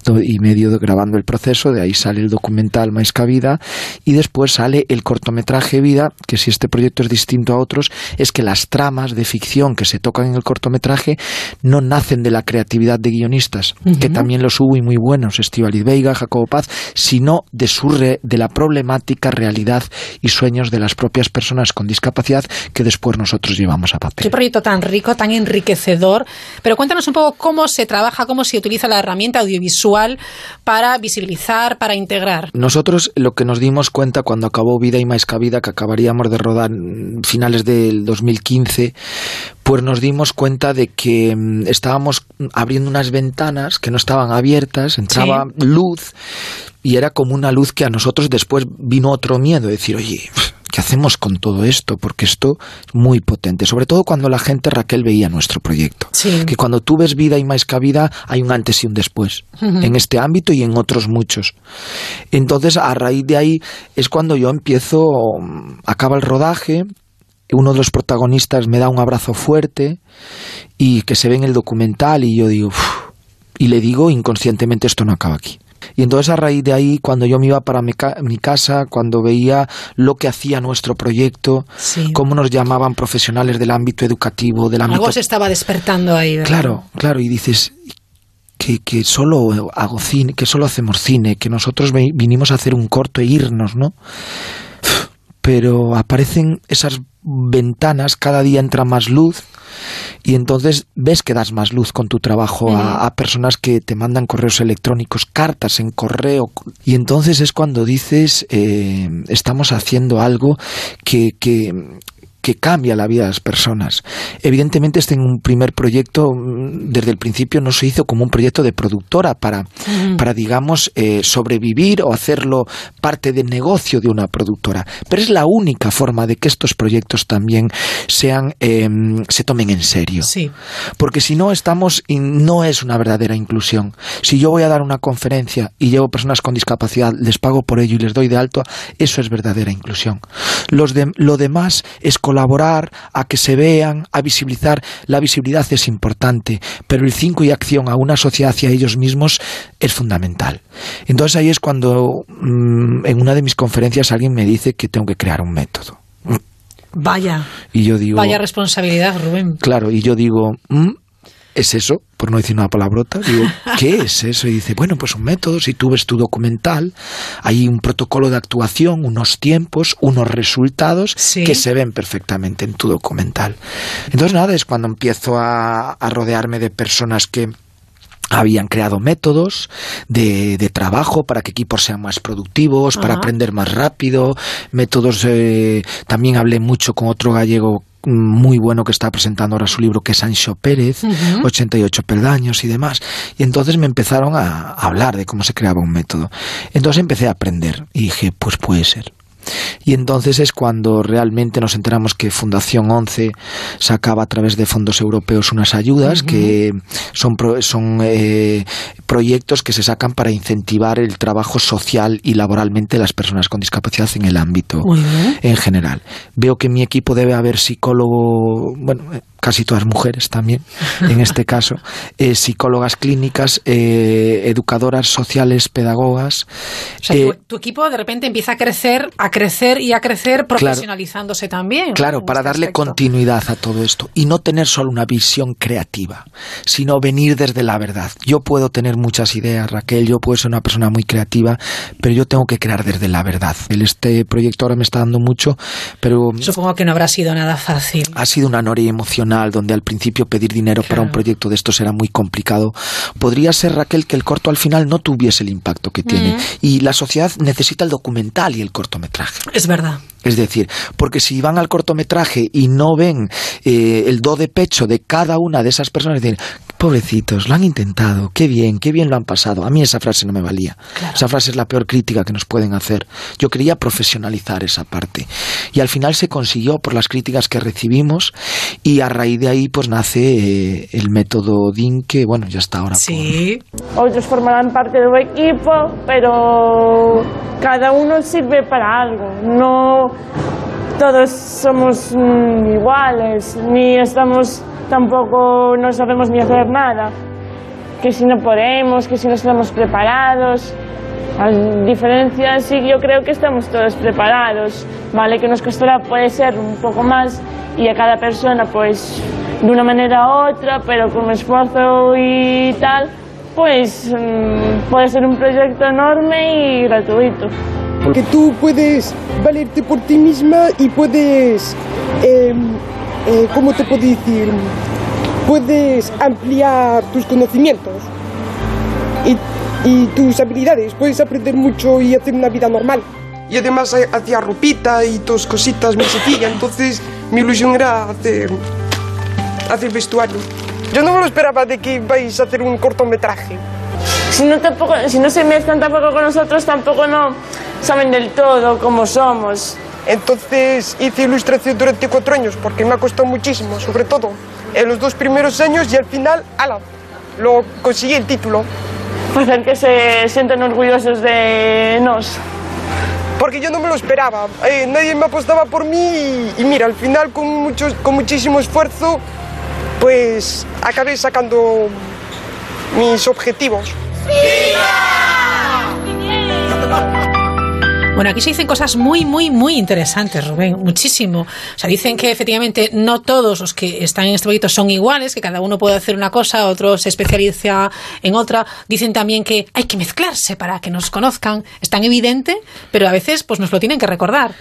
do- y medio grabando el proceso, de ahí sale el documental Mais Vida y después sale el cortometraje Vida, que si este proyecto es distinto a otros, es que las tramas de ficción que se tocan en el cortometraje no nacen de la creatividad de guionistas, que también los hubo y muy buenos, Estivaliz Veiga, Jacobo Paz, sino de, su re- de la problemática, realidad y sueños de las propias personas con discapacidad que después nosotros llevamos a papel. Qué proyecto tan rico, tan enriquecedor. Pero cuéntanos un poco cómo se trabaja, cómo se utiliza la herramienta audiovisual para visibilizar, para integrar. Nosotros lo que nos dimos cuenta cuando acabó Vida y Más que acabaríamos de rodar finales del 2015, pues nos dimos cuenta de que mm, estábamos abriendo unas ventanas que no estaban abiertas, entraba luz y era como una luz que a nosotros después vino otro miedo, decir, oye, ¿qué hacemos con todo esto? Porque esto es muy potente, sobre todo cuando la gente, Raquel, veía nuestro proyecto. Que cuando tú ves vida y más vida hay un antes y un después, en este ámbito y en otros muchos. Entonces, a raíz de ahí es cuando yo empiezo, acaba el rodaje, uno de los protagonistas me da un abrazo fuerte y que se ve en el documental y yo digo, "Uf", y le digo inconscientemente esto no acaba aquí. Y entonces a raíz de ahí, cuando yo me iba para mi, ca- mi casa, cuando veía lo que hacía nuestro proyecto, cómo nos llamaban profesionales del ámbito educativo, del ámbito Algo se estaba despertando ahí. ¿verdad? Claro, claro, y dices que, que solo hago cine, que solo hacemos cine, que nosotros vinimos a hacer un corto e irnos, ¿no? Pero aparecen esas ventanas, cada día entra más luz y entonces ves que das más luz con tu trabajo a, a personas que te mandan correos electrónicos, cartas en correo. Y entonces es cuando dices eh, estamos haciendo algo que, que que cambia la vida de las personas. Evidentemente, este en un primer proyecto, mm, desde el principio, no se hizo como un proyecto de productora para, para digamos, eh, sobrevivir o hacerlo parte del negocio de una productora. Pero es la única forma de que estos proyectos también sean, eh, se tomen en serio. Sí. Porque si no estamos, no es una verdadera inclusión. Si yo voy a dar una conferencia y llevo personas con discapacidad, les pago por ello y les doy de alto, eso es verdadera inclusión. Los de- lo demás es colaborar colaborar, a que se vean, a visibilizar. La visibilidad es importante, pero el 5 y acción a una sociedad hacia ellos mismos es fundamental. Entonces ahí es cuando mm, en una de mis conferencias alguien me dice que tengo que crear un método. Vaya. Y yo digo, Vaya responsabilidad, Rubén. Claro, y yo digo, "Mm, ¿es eso? Por no decir una palabrota. Digo, ¿qué es eso? Y dice, bueno, pues un método, si tú ves tu documental, hay un protocolo de actuación, unos tiempos, unos resultados que se ven perfectamente en tu documental. Entonces, nada, es cuando empiezo a, a rodearme de personas que habían creado métodos de, de trabajo para que equipos sean más productivos, para aprender más rápido, métodos, eh, también hablé mucho con otro gallego muy bueno que está presentando ahora su libro, que es Sancho Pérez, Ujú. 88 peldaños y demás. Y entonces me empezaron a hablar de cómo se creaba un método. Entonces empecé a aprender y dije, pues puede ser. Y entonces es cuando realmente nos enteramos que Fundación 11 sacaba a través de fondos europeos unas ayudas que son, son eh, proyectos que se sacan para incentivar el trabajo social y laboralmente de las personas con discapacidad en el ámbito en general. Veo que en mi equipo debe haber psicólogo, bueno, casi todas mujeres también, en este caso, eh, psicólogas clínicas, eh, educadoras sociales, pedagogas. O sea, eh, tu, tu equipo de repente empieza a crecer, a crecer y a crecer profesionalizándose también. Claro, para darle continuidad a todo esto y no tener solo una visión creativa, sino venir desde la verdad. Yo puedo tener muchas ideas, Raquel, yo puedo ser una persona muy creativa, pero yo tengo que crear desde la verdad. Este proyecto ahora me está dando mucho, pero Supongo que no habrá sido nada fácil. ha sido una noria emocional donde al principio pedir dinero para un proyecto de estos era muy complicado. Podría ser, Raquel, que el corto al final no tuviese el impacto que tiene. Y la sociedad necesita el documental y el cortometraje. Es verdad. Es decir, porque si van al cortometraje y no ven eh, el do de pecho de cada una de esas personas, dicen, pobrecitos, lo han intentado, qué bien, qué bien lo han pasado. A mí esa frase no me valía. Esa frase es la peor crítica que nos pueden hacer. Yo quería profesionalizar esa parte. Y al final se consiguió por las críticas que recibimos y a raíz de ahí pues nace eh, el método DIN que, bueno, ya está ahora. Sí. Otros formarán parte de un equipo, pero cada uno sirve para algo. No todos somos mm, iguales, ni estamos tampouco non sabemos ni hacer nada. Que si no podemos, que si no estamos preparados. As diferencias, sí, yo creo que estamos todos preparados, vale, que nos costará puede ser un pouco máis e a cada persona, pois, pues, de una maneira u outra, pero con esfuerzo e tal, pues mm, puede ser un proyecto enorme y gratuito. Porque tú puedes valerte por ti misma y puedes, eh, eh, ¿cómo te puedo decir? Puedes ampliar tus conocimientos y, y tus habilidades. Puedes aprender mucho y hacer una vida normal. Y además hacía ropita y tus cositas muy sencillas, entonces mi ilusión era hacer, hacer vestuario. Yo no me lo esperaba de que vais a hacer un cortometraje. Si no, tampoco, si no se mezclan tampoco con nosotros, tampoco no saben del todo cómo somos. Entonces hice ilustración durante cuatro años porque me ha costado muchísimo, sobre todo en los dos primeros años y al final, ala, lo conseguí el título. Hacer que se sientan orgullosos de nos. Porque yo no me lo esperaba, eh, nadie me apostaba por mí y, y mira, al final con, mucho, con muchísimo esfuerzo, pues acabé sacando mis objetivos. Bueno, aquí se dicen cosas muy, muy, muy interesantes, Rubén, muchísimo. O sea, dicen que efectivamente no todos los que están en este proyecto son iguales, que cada uno puede hacer una cosa, otro se especializa en otra. Dicen también que hay que mezclarse para que nos conozcan. Es tan evidente, pero a veces pues nos lo tienen que recordar.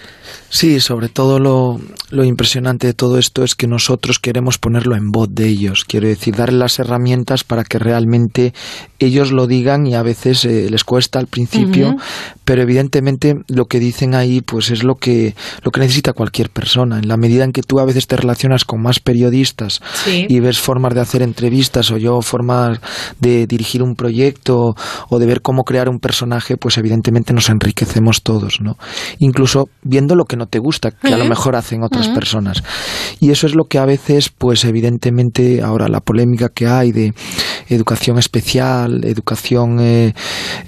Sí, sobre todo lo, lo impresionante de todo esto es que nosotros queremos ponerlo en voz de ellos. Quiero decir, darles las herramientas para que realmente ellos lo digan y a veces eh, les cuesta al principio, pero evidentemente lo que dicen ahí pues es lo que, lo que necesita cualquier persona. En la medida en que tú a veces te relacionas con más periodistas Sí. y ves formas de hacer entrevistas o yo formas de dirigir un proyecto o de ver cómo crear un personaje, pues evidentemente nos enriquecemos todos, ¿no? Incluso viendo lo que no te gusta, que a lo mejor hacen otras personas. Y eso es lo que a veces, pues evidentemente, ahora la polémica que hay de educación especial, educación, eh,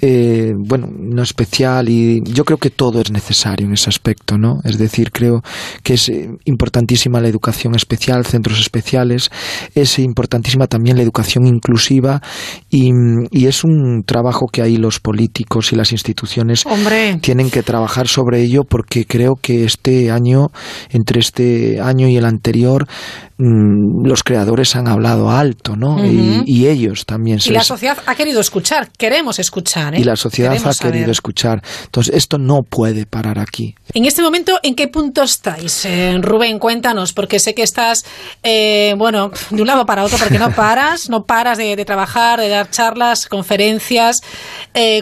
eh, bueno, no especial, y yo creo que todo es necesario en ese aspecto, ¿no? Es decir, creo que es eh, importantísima la educación especial, centros especiales, es importantísima también la educación inclusiva y, y es un trabajo que ahí los políticos y las instituciones Hombre. tienen que trabajar sobre ello porque creo que este año, entre este año y el anterior, los creadores han hablado alto, ¿no? Y, y ellos también se Y la les- sociedad ha querido escuchar, queremos escuchar. ¿eh? y la sociedad Queremos ha querido saber. escuchar. Entonces, esto no puede parar aquí. En este momento, ¿en qué punto estáis? Eh, Rubén, cuéntanos, porque sé que estás, eh, bueno, de un lado para otro, porque no paras, no paras de, de trabajar, de dar charlas, conferencias.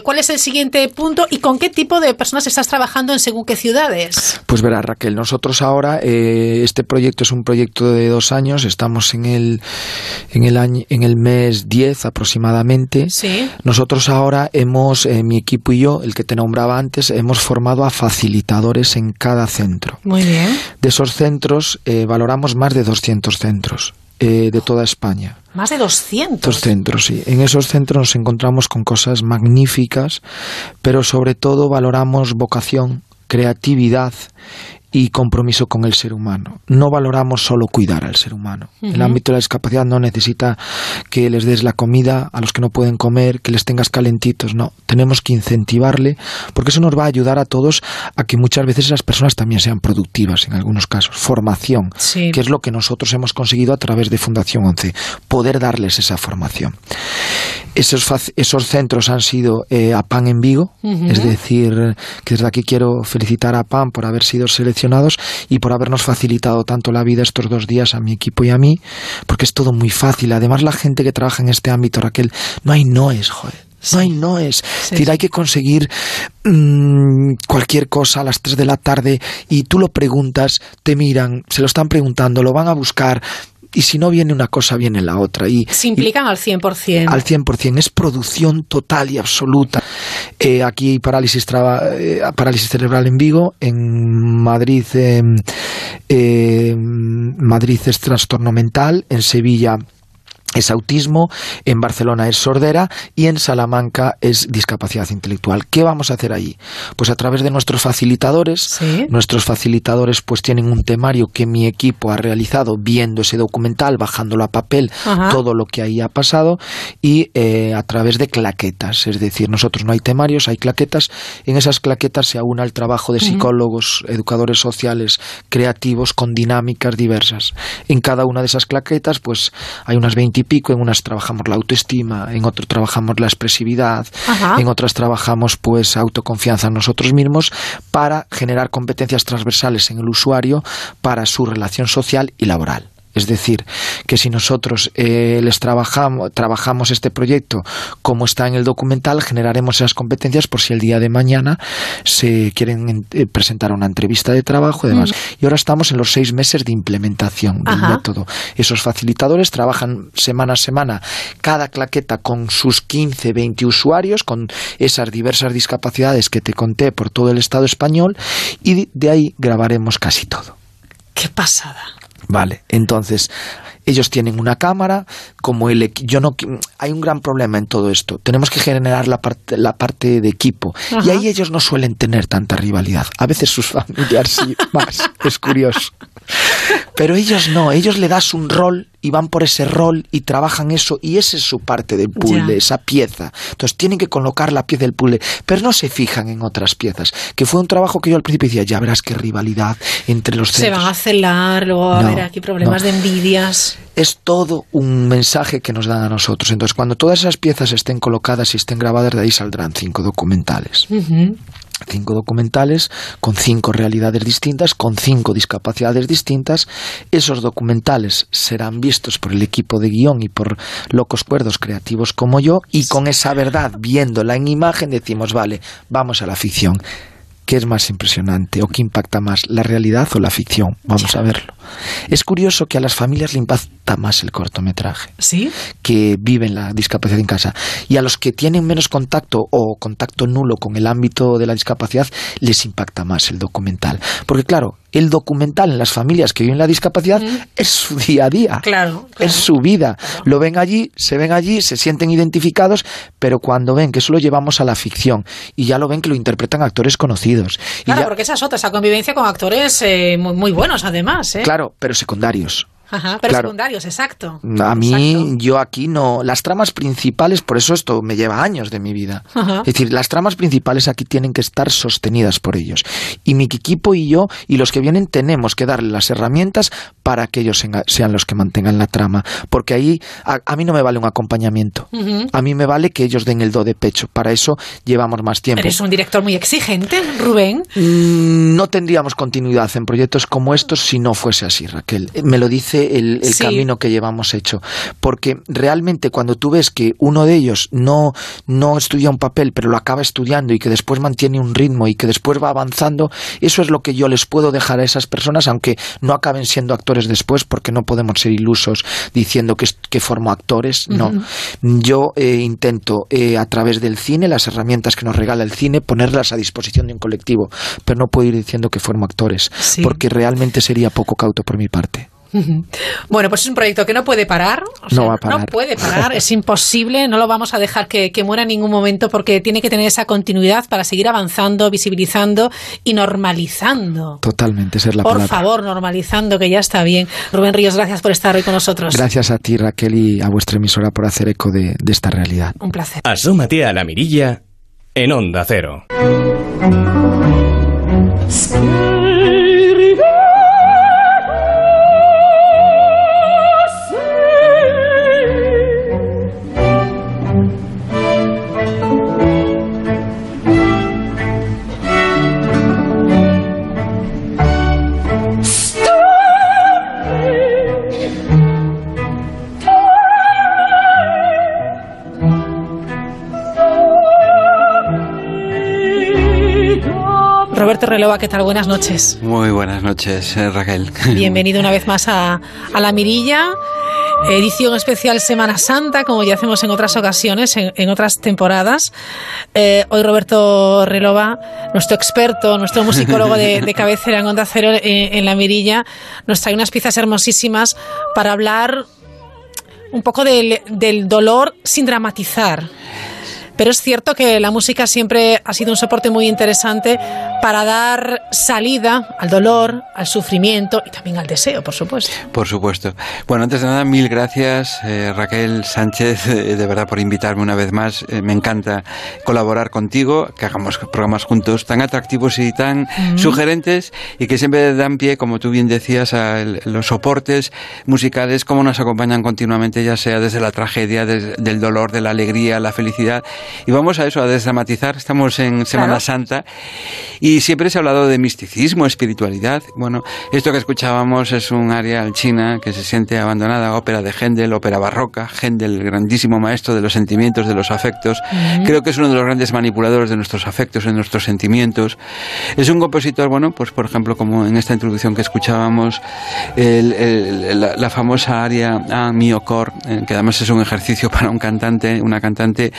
¿Cuál es el siguiente punto y con qué tipo de personas estás trabajando en según qué ciudades? Pues verá, Raquel, nosotros ahora, este proyecto es un proyecto de dos años, estamos en el, en el, año, en el mes 10 aproximadamente. Sí. Nosotros ahora hemos, eh, mi equipo y yo, el que te nombraba antes, hemos formado a facilitadores en cada centro. Muy bien. De esos centros eh, valoramos más de 200 centros eh, de toda España. Más de 200. Estos centros, sí. En esos centros nos encontramos con cosas magníficas, pero sobre todo valoramos vocación, creatividad y compromiso con el ser humano. No valoramos solo cuidar al ser humano. El Ujú. ámbito de la discapacidad no necesita que les des la comida a los que no pueden comer, que les tengas calentitos, no. Tenemos que incentivarle porque eso nos va a ayudar a todos a que muchas veces esas personas también sean productivas en algunos casos. Formación, Sí. que es lo que nosotros hemos conseguido a través de Fundación 11, poder darles esa formación. Esos, esos centros han sido eh, APAN en Vigo, es decir, que desde aquí quiero felicitar a PAN por haber sido y por habernos facilitado tanto la vida estos dos días a mi equipo y a mí, porque es todo muy fácil. Además, la gente que trabaja en este ámbito, Raquel, no hay noes, joder. No hay noes. Es decir, hay que conseguir mm, cualquier cosa a las 3 de la tarde y tú lo preguntas, te miran, se lo están preguntando, lo van a buscar y si no viene una cosa, viene la otra. Y, Se implican al 100%. al 100%. Es producción total y absoluta. Eh, aquí hay parálisis, traba- eh, parálisis cerebral en Vigo, en Madrid, eh, Madrid es trastorno mental, en Sevilla es autismo, en Barcelona es sordera y en Salamanca es discapacidad intelectual. ¿Qué vamos a hacer allí? Pues a través de nuestros facilitadores, nuestros facilitadores pues tienen un temario que mi equipo ha realizado viendo ese documental, bajándolo a papel, Ajá. todo lo que ahí ha pasado y eh, a través de claquetas, es decir, nosotros no hay temarios, hay claquetas, en esas claquetas se aúna el trabajo de psicólogos, educadores sociales, creativos con dinámicas diversas. En cada una de esas claquetas pues hay unas veinte y pico, en unas trabajamos la autoestima, en otras trabajamos la expresividad, Ajá. en otras trabajamos pues autoconfianza en nosotros mismos para generar competencias transversales en el usuario para su relación social y laboral. Es decir, que si nosotros eh, les trabajamos, trabajamos este proyecto como está en el documental, generaremos esas competencias por si el día de mañana se quieren eh, presentar a una entrevista de trabajo y demás. Y ahora estamos en los seis meses de implementación del Ajá. método. Esos facilitadores trabajan semana a semana cada claqueta con sus 15, 20 usuarios, con esas diversas discapacidades que te conté por todo el Estado español y de ahí grabaremos casi todo. Qué pasada. Vale, entonces ellos tienen una cámara, como el yo no hay un gran problema en todo esto. Tenemos que generar la parte la parte de equipo y ahí ellos no suelen tener tanta rivalidad. A veces sus familiares sí más, es curioso. Pero ellos no, ellos le das un rol y van por ese rol y trabajan eso y esa es su parte del puzzle, esa pieza. Entonces tienen que colocar la pieza del puzzle, pero no se fijan en otras piezas. Que fue un trabajo que yo al principio decía, ya verás qué rivalidad entre los Se centros. van a celar, luego va a haber aquí problemas no. de envidias. Es todo un mensaje que nos dan a nosotros. Entonces, cuando todas esas piezas estén colocadas y estén grabadas, de ahí saldrán cinco documentales. Ujú. Cinco documentales con cinco realidades distintas, con cinco discapacidades distintas. Esos documentales serán vistos por el equipo de guion y por locos cuerdos creativos como yo, y con esa verdad, viéndola en imagen, decimos, vale, vamos a la ficción. ¿Qué es más impresionante o qué impacta más, la realidad o la ficción? Vamos a verlo. Es curioso que a las familias le impacta más el cortometraje ¿Sí? que viven la discapacidad en casa y a los que tienen menos contacto o contacto nulo con el ámbito de la discapacidad les impacta más el documental porque claro el documental en las familias que viven la discapacidad es su día a día. Claro, Es su vida. Lo ven allí, se ven allí, se sienten identificados, pero cuando ven que eso lo llevamos a la ficción y ya lo ven que lo interpretan actores conocidos. Y Claro, ya- porque esa es otra, esa convivencia con actores eh, muy, muy buenos además, ¿eh? Claro, pero secundarios. Ajá, pero claro. secundarios, exacto. A mí, yo aquí no. Las tramas principales, por eso esto me lleva años de mi vida. Ajá. Es decir, las tramas principales aquí tienen que estar sostenidas por ellos. Y mi equipo y yo, y los que vienen, tenemos que darle las herramientas para que ellos sean los que mantengan la trama. Porque ahí, a, a mí no me vale un acompañamiento. A mí me vale que ellos den el do de pecho. Para eso llevamos más tiempo. Eres un director muy exigente, Rubén. Mm, No tendríamos continuidad en proyectos como estos si no fuese así, Raquel. Eh, Me lo dice el, el Sí. camino que llevamos hecho. Porque realmente cuando tú ves que uno de ellos no, no estudia un papel, pero lo acaba estudiando y que después mantiene un ritmo y que después va avanzando, eso es lo que yo les puedo dejar a esas personas, aunque no acaben siendo actores después, porque no podemos ser ilusos diciendo que, que formo actores. No. Yo eh, intento, eh, a través del cine, las herramientas que nos regala el cine, ponerlas a disposición de un colectivo, pero no puedo ir diciendo que formo actores, Sí. porque realmente sería poco cauto por mi parte. Bueno, pues es un proyecto que no puede parar. o sea, No va a parar. No puede parar, es imposible, no lo vamos a dejar que, que muera en ningún momento porque tiene que tener esa continuidad para seguir avanzando, visibilizando y normalizando. Totalmente, esa es la Por palabra. favor, normalizando, que ya está bien. Rubén Ríos, gracias por estar hoy con nosotros. Gracias a ti, Raquel, y a vuestra emisora por hacer eco de, de esta realidad. Un placer. Asómate a la mirilla en Onda Cero. Roberto Relova, ¿qué tal? Buenas noches. Muy buenas noches, eh, Raquel. Bienvenido una vez más a, a La Mirilla, edición especial Semana Santa, como ya hacemos en otras ocasiones, en, en otras temporadas. Eh, hoy Roberto Relova, nuestro experto, nuestro musicólogo de, de cabecera en Onda Cero en, en La Mirilla, nos trae unas piezas hermosísimas para hablar un poco del, del dolor sin dramatizar. Pero es cierto que la música siempre ha sido un soporte muy interesante para dar salida al dolor, al sufrimiento y también al deseo, por supuesto. Por supuesto. Bueno, antes de nada, mil gracias, eh, Raquel Sánchez, eh, de verdad por invitarme una vez más. Eh, me encanta colaborar contigo, que hagamos programas juntos tan atractivos y tan Mm. sugerentes y que siempre dan pie, como tú bien decías, a el- los soportes musicales, cómo nos acompañan continuamente, ya sea desde la tragedia, des- del dolor, de la alegría, la felicidad. Y vamos a eso, a desdramatizar. Estamos en Semana Claro. Santa y siempre se ha hablado de misticismo, espiritualidad. Bueno, esto que escuchábamos es un área china que se siente abandonada, ópera de Händel, ópera barroca, Händel, el grandísimo maestro de los sentimientos, de los afectos. Ujú. Creo que es uno de los grandes manipuladores de nuestros afectos, de nuestros sentimientos. Es un compositor, bueno, pues por ejemplo, como en esta introducción que escuchábamos, el- el- la, la famosa aria a mio cor, eh, que además es un ejercicio para un cantante, una cantante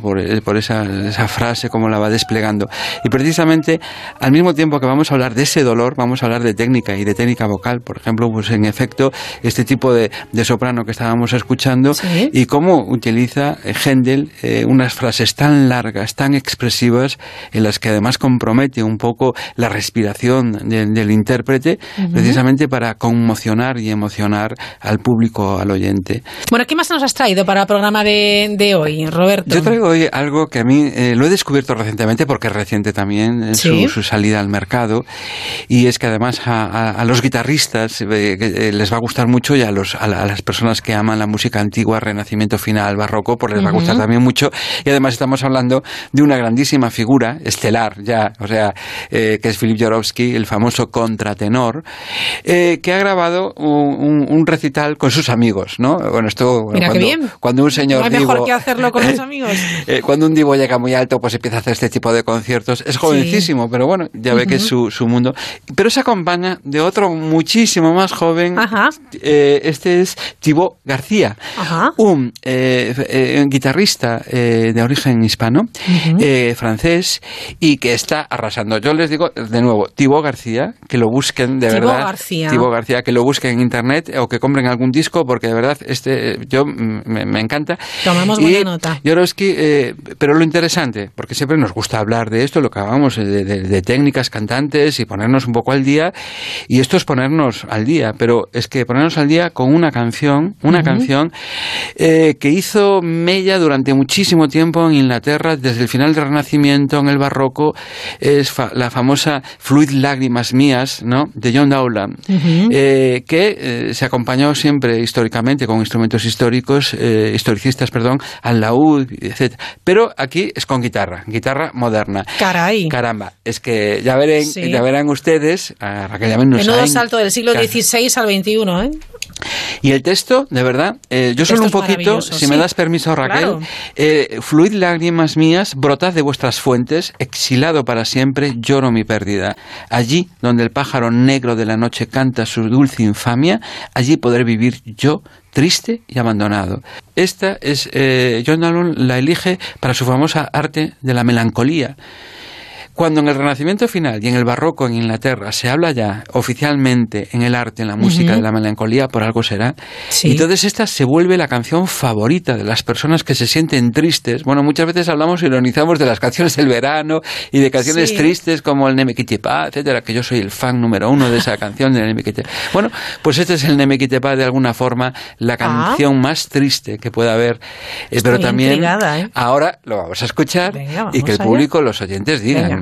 por, eh, por esa, esa frase, cómo la va desplegando. Y precisamente, al mismo tiempo que vamos a hablar de ese dolor, vamos a hablar de técnica y de técnica vocal. Por ejemplo, pues en efecto, este tipo de, de soprano que estábamos escuchando y cómo utiliza eh, Händel eh, unas frases tan largas, tan expresivas, en las que además compromete un poco la respiración de- del intérprete, Ujú. precisamente para conmocionar y emocionar al público, al oyente. Bueno, ¿qué más nos has traído para el programa de, de hoy, Roberto? Yo traigo hoy algo que a mí eh, lo he descubierto recientemente porque es reciente también eh, Sí. su, su salida al mercado y es que además a, a- a los guitarristas eh, eh, les va a gustar mucho y a, los, a, la- a las personas que aman la música antigua, renacimiento final, barroco, pues les va a gustar también mucho y además estamos hablando de una grandísima figura estelar ya, o sea, eh, que es Philip Jorowski, el famoso contratenor, eh, que ha grabado un, un- un recital con sus amigos, ¿no? Bueno, esto Mira qué cuando, bien. cuando un señor No hay mejor digo- que hacerlo con los amigos. Eh, cuando un divo llega muy alto, pues empieza a hacer este tipo de conciertos. Es jovencísimo, pero bueno, ya ve que es su, su mundo. Pero se acompaña de otro muchísimo más joven. Eh, este es Thibaut García, un eh, eh, guitarrista eh, de origen hispano, eh, francés, y que está arrasando. Yo les digo de nuevo, Thibaut García, que lo busquen de Thibaut verdad. García. Thibaut García, que lo busquen en internet o que compren algún disco, porque de verdad este yo mm, me, me encanta. Tomamos Y buena nota. Jorowski, eh, pero lo interesante, porque siempre nos gusta hablar de esto, lo que hablamos de, de- de técnicas cantantes y ponernos un poco al día, y esto es ponernos al día, pero es que ponernos al día con una canción, una canción eh, que hizo mella durante muchísimo tiempo en Inglaterra, desde el final del Renacimiento, en el Barroco, es fa- la famosa Fluid Lágrimas Mías, ¿no? de John Dowland eh, que eh, se acompañó siempre históricamente con instrumentos históricos, eh, historicistas, perdón, al laúd, etc. Pero aquí es con guitarra, guitarra moderna. Caray. Caramba, es que ya, verán, Sí. ya verán ustedes, a Raquel Menudo salto del siglo XVI al XXI, ¿eh? y el texto, de verdad, eh, yo solo un poquito, si sí. me das permiso, Raquel, Claro. eh, fluid lágrimas mías, brotad de vuestras fuentes, exilado para siempre, lloro mi pérdida. Allí donde el pájaro negro de la noche canta su dulce infamia, allí podré vivir yo triste y abandonado. Esta es, eh, John Dowland la elige para su famosa arte de la melancolía. Cuando en el Renacimiento final y en el Barroco en Inglaterra se habla ya oficialmente en el arte, en la música de la melancolía, por algo será, Sí. y entonces esta se vuelve la canción favorita de las personas que se sienten tristes. Bueno, muchas veces hablamos, ironizamos de las canciones del verano y de canciones Sí. tristes como el Nemekitepa, etcétera, que yo soy el fan número uno de esa canción del Nemekitepa. Bueno, pues este es el Nemekitepa de alguna forma, la canción más triste que pueda haber, Eh, pero también ¿eh? ahora lo vamos a escuchar Venga, y que el allá. público, los oyentes digan,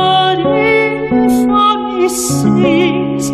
Sings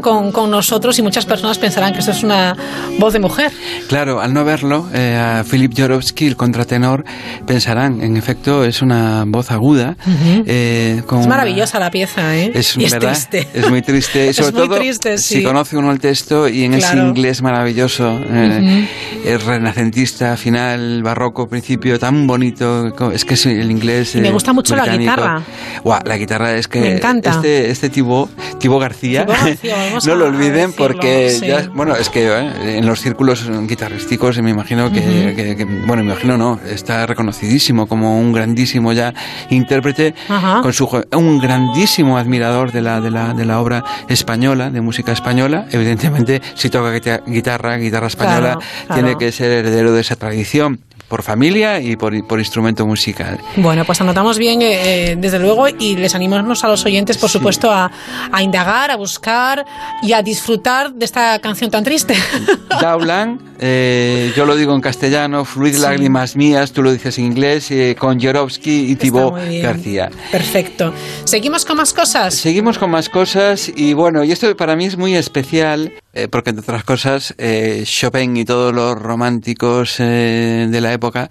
con, con nosotros y muchas personas pensarán que esto es una voz de mujer. Claro, al no verlo, eh, a Philip Jorowski, el contratenor, pensarán, en efecto, es una voz aguda. Ujú. eh, con Es una- maravillosa la pieza, ¿eh? Es, es triste. Es muy triste. Es Sobre muy todo, triste, si sí. conoce uno el texto y en ese Claro. inglés maravilloso, eh, el renacentista, final, barroco, principio, tan bonito. Es que es el inglés. Y me eh, gusta mucho la británico. guitarra. Guau, la guitarra es que. Me encanta. Este, este Tibo, Tibo García, no lo olviden decirlo, porque, sí. ya- bueno, es que eh, en los círculos guitarrísticos me imagino que, Ujú. que- que- bueno, me imagino no, está reconocidísimo como un grandísimo ya intérprete con su un grandísimo admirador de la, de la, de la obra española, de música española. Evidentemente, si toca guita- guitarra, guitarra española, Claro, claro. tiene que ser heredero de esa tradición por familia y por, por instrumento musical. Bueno, pues anotamos bien, eh, eh, desde luego, y les animamos a los oyentes, por supuesto, a, a indagar, a buscar y a disfrutar de esta canción tan triste. Dowland, eh, yo lo digo en castellano, Fluid Sí. Lágrimas Mías, tú lo dices en inglés, eh, con Jorowski y Thibaut. García. Perfecto. ¿Seguimos con más cosas? Seguimos con más cosas y bueno, y esto para mí es muy especial eh, porque entre otras cosas eh, Chopin y todos los románticos eh, de la época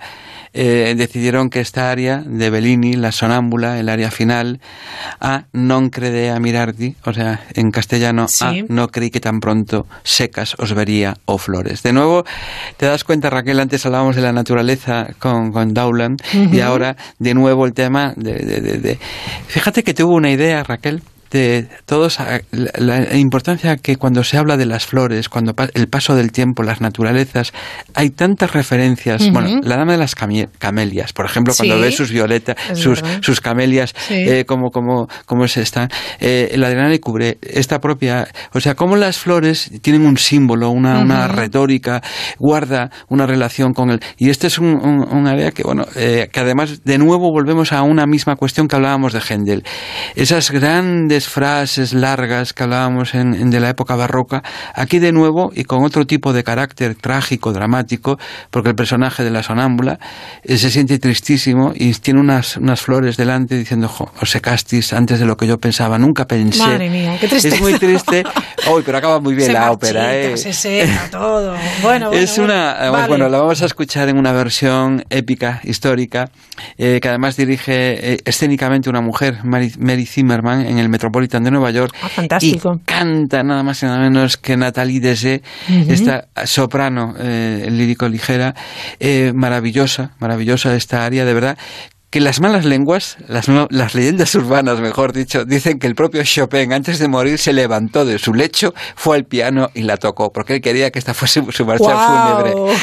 eh, decidieron que esta área de Bellini, la sonámbula, el área final, a non credea mirardi, o sea, en castellano, Sí. a no creí que tan pronto secas os vería o flores. De nuevo, te das cuenta, Raquel, antes hablábamos de la naturaleza con, con Dowland y ahora de nuevo el tema de, de- de- de- Fíjate que tuvo una idea, Raquel, de todos la, la importancia que cuando se habla de las flores, cuando pa- el paso del tiempo, las naturalezas, hay tantas referencias. Bueno, la dama de las camelias, por ejemplo, cuando Sí, ves sus violetas, sus, verdad. sus camelias, Sí. eh, como, como, como se están. Eh, la Adriana y Cubre, esta propia, o sea, cómo las flores tienen un símbolo, una, una retórica, guarda una relación con él. Y este es un, un- un área que, bueno, eh, que además, de nuevo, volvemos a una misma cuestión que hablábamos de Händel. Esas grandes frases largas que hablábamos en, en de la época barroca, aquí de nuevo y con otro tipo de carácter trágico, dramático, porque el personaje de la sonámbula eh, se siente tristísimo y tiene unas, unas flores delante diciendo, "Jo, os secasteis antes de lo que yo pensaba, nunca pensé. Madre mía, qué tristeza. Es muy triste. Uy, pero acaba muy bien se la marchita, ópera, ¿eh? se seca todo. Bueno, bueno, es una bueno. eh, Vale. bueno la vamos a escuchar en una versión épica histórica eh, que además dirige eh, escénicamente una mujer Mary, Mary Zimmerman en el Metropolitan de Nueva York Ah, fantástico. y canta nada más y nada menos que Natalie Ujú. esta soprano eh, lírico ligera eh, maravillosa maravillosa esta área de verdad que las malas lenguas, las, no- las leyendas urbanas, mejor dicho, dicen que el propio Chopin, antes de morir, se levantó de su lecho, fue al piano y la tocó, porque él quería que esta fuese su marcha Guau. fúnebre.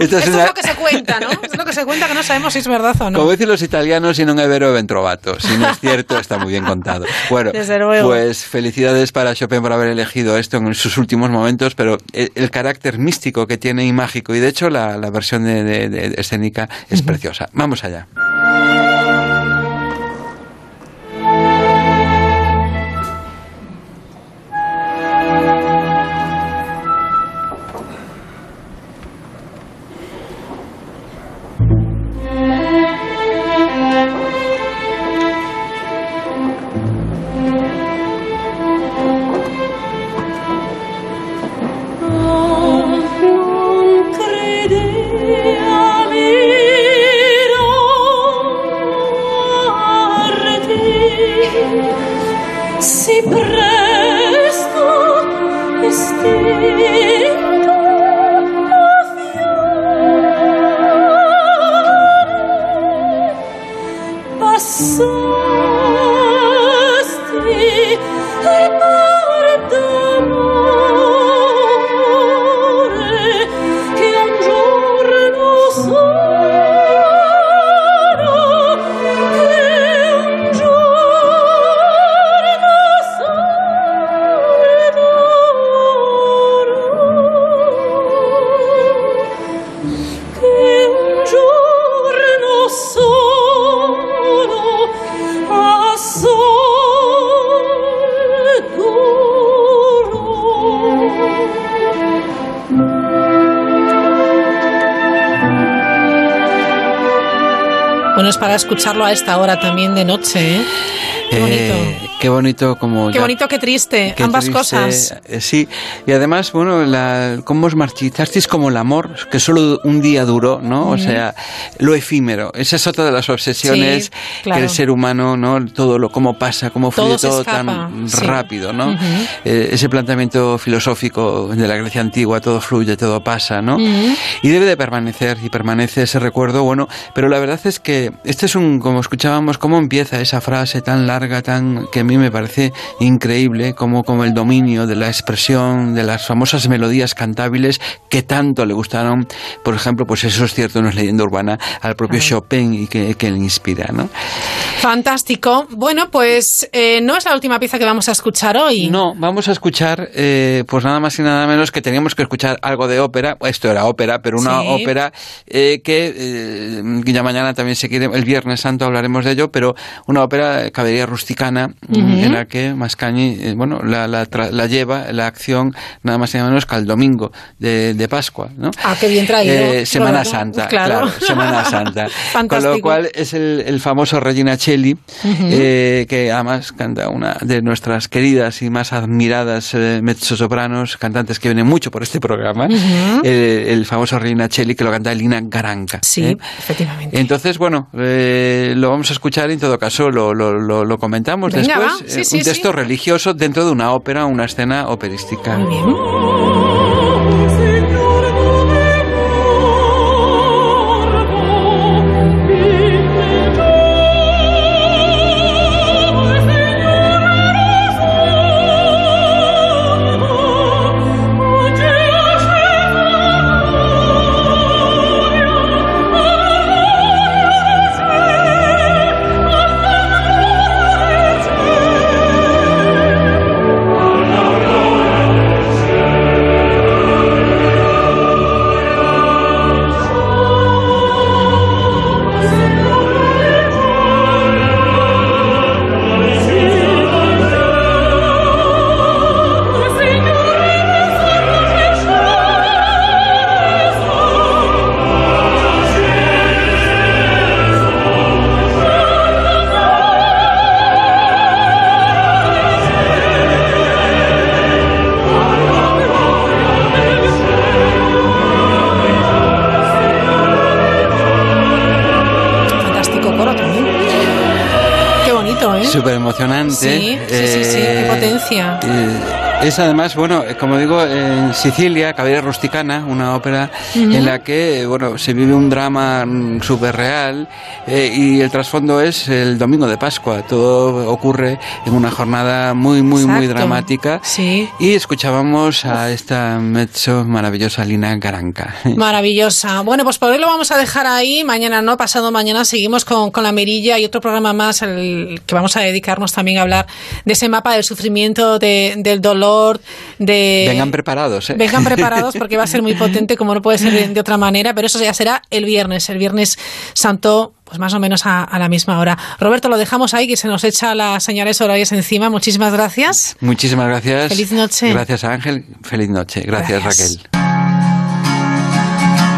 Esto Esto es es lo que se cuenta, ¿no? Es lo que se cuenta que no sabemos si es verdad o no. Como dicen los italianos, si non è vero, ben trovato. Si no es cierto, está muy bien contado. Bueno, Desde luego. pues felicidades para Chopin por haber elegido esto en sus últimos momentos, pero el, el carácter místico que tiene y mágico, y de hecho la, la versión de, de- de escénica es preciosa. Vamos allá. Bueno, es para escucharlo a esta hora también de noche, ¿eh? Qué bonito. Eh, qué bonito como Qué ya- bonito, qué triste. Qué Ambas triste, cosas. eh, Sí, y además, bueno, la, cómo os marchitasteis como el amor, que solo un día duró, ¿no? O Ujú. sea, lo efímero. Esa es otra de las obsesiones Sí, claro. que el ser humano, ¿no? Todo lo, cómo pasa, cómo fluye Todo todo tan sí. rápido, ¿no? Eh, ese planteamiento filosófico de la Grecia antigua, todo fluye, todo pasa, ¿no? Y debe de permanecer, y permanece ese recuerdo, bueno, pero la verdad es que este es un, como escuchábamos, cómo empieza esa frase tan larga, tan que mí me parece increíble, como, como el dominio de la expresión, de las famosas melodías cantables que tanto le gustaron, por ejemplo, pues eso es cierto, no es leyenda urbana, al propio Chopin y que, que le inspira, ¿no? Fantástico. Bueno, pues eh, no es la última pieza que vamos a escuchar hoy. No, vamos a escuchar, eh, pues nada más y nada menos que teníamos que escuchar algo de ópera. Esto era ópera, pero una Sí. ópera eh, que ya mañana también se quiere, el Viernes Santo hablaremos de ello, pero una ópera, Caballería rusticana mm, En la que Mascagni, eh, bueno, la, la la lleva la acción nada más y nada menos que al domingo de, de Pascua, ¿no? Ah, qué bien traído. Eh, Semana. Santa, Claro. claro. Semana Santa. Con lo cual es el, el famoso Regina Celli, eh, que además canta una de nuestras queridas y más admiradas mezzosopranos, cantantes que vienen mucho por este programa, el famoso Regina Celli, que lo canta Lina Garanca. Sí, efectivamente. Entonces, bueno, lo vamos a escuchar y en todo caso lo, lo, lo, lo comentamos Venga, después. Sí, eh, sí, un texto religioso dentro de una ópera, una escena operística. Fantástico es además, bueno, eh, como digo, en Sicilia, Caballería Rusticana, una ópera Ujú. en la que, bueno, se vive un drama mm, súper real eh, y el trasfondo es el domingo de Pascua. Todo ocurre en una jornada muy, muy, muy dramática. Sí. Y escuchábamos a esta mezzo maravillosa Lina Garanca. Maravillosa. Bueno, pues por hoy lo vamos a dejar ahí. Mañana no, pasado mañana seguimos con, con la mirilla y otro programa más el que vamos a dedicarnos también a hablar de ese mapa del sufrimiento, de- del dolor, de... Vengan preparados, ¿eh? Vengan preparados porque va a ser muy potente, como no puede ser de, de otra manera, pero eso ya será el viernes, el viernes santo, pues más o menos a, a la misma hora. Roberto, lo dejamos ahí, que se nos echa las señales horarias encima. Muchísimas gracias. Muchísimas gracias. Feliz noche. Gracias, Ángel. Feliz noche. Gracias, Gracias. Raquel.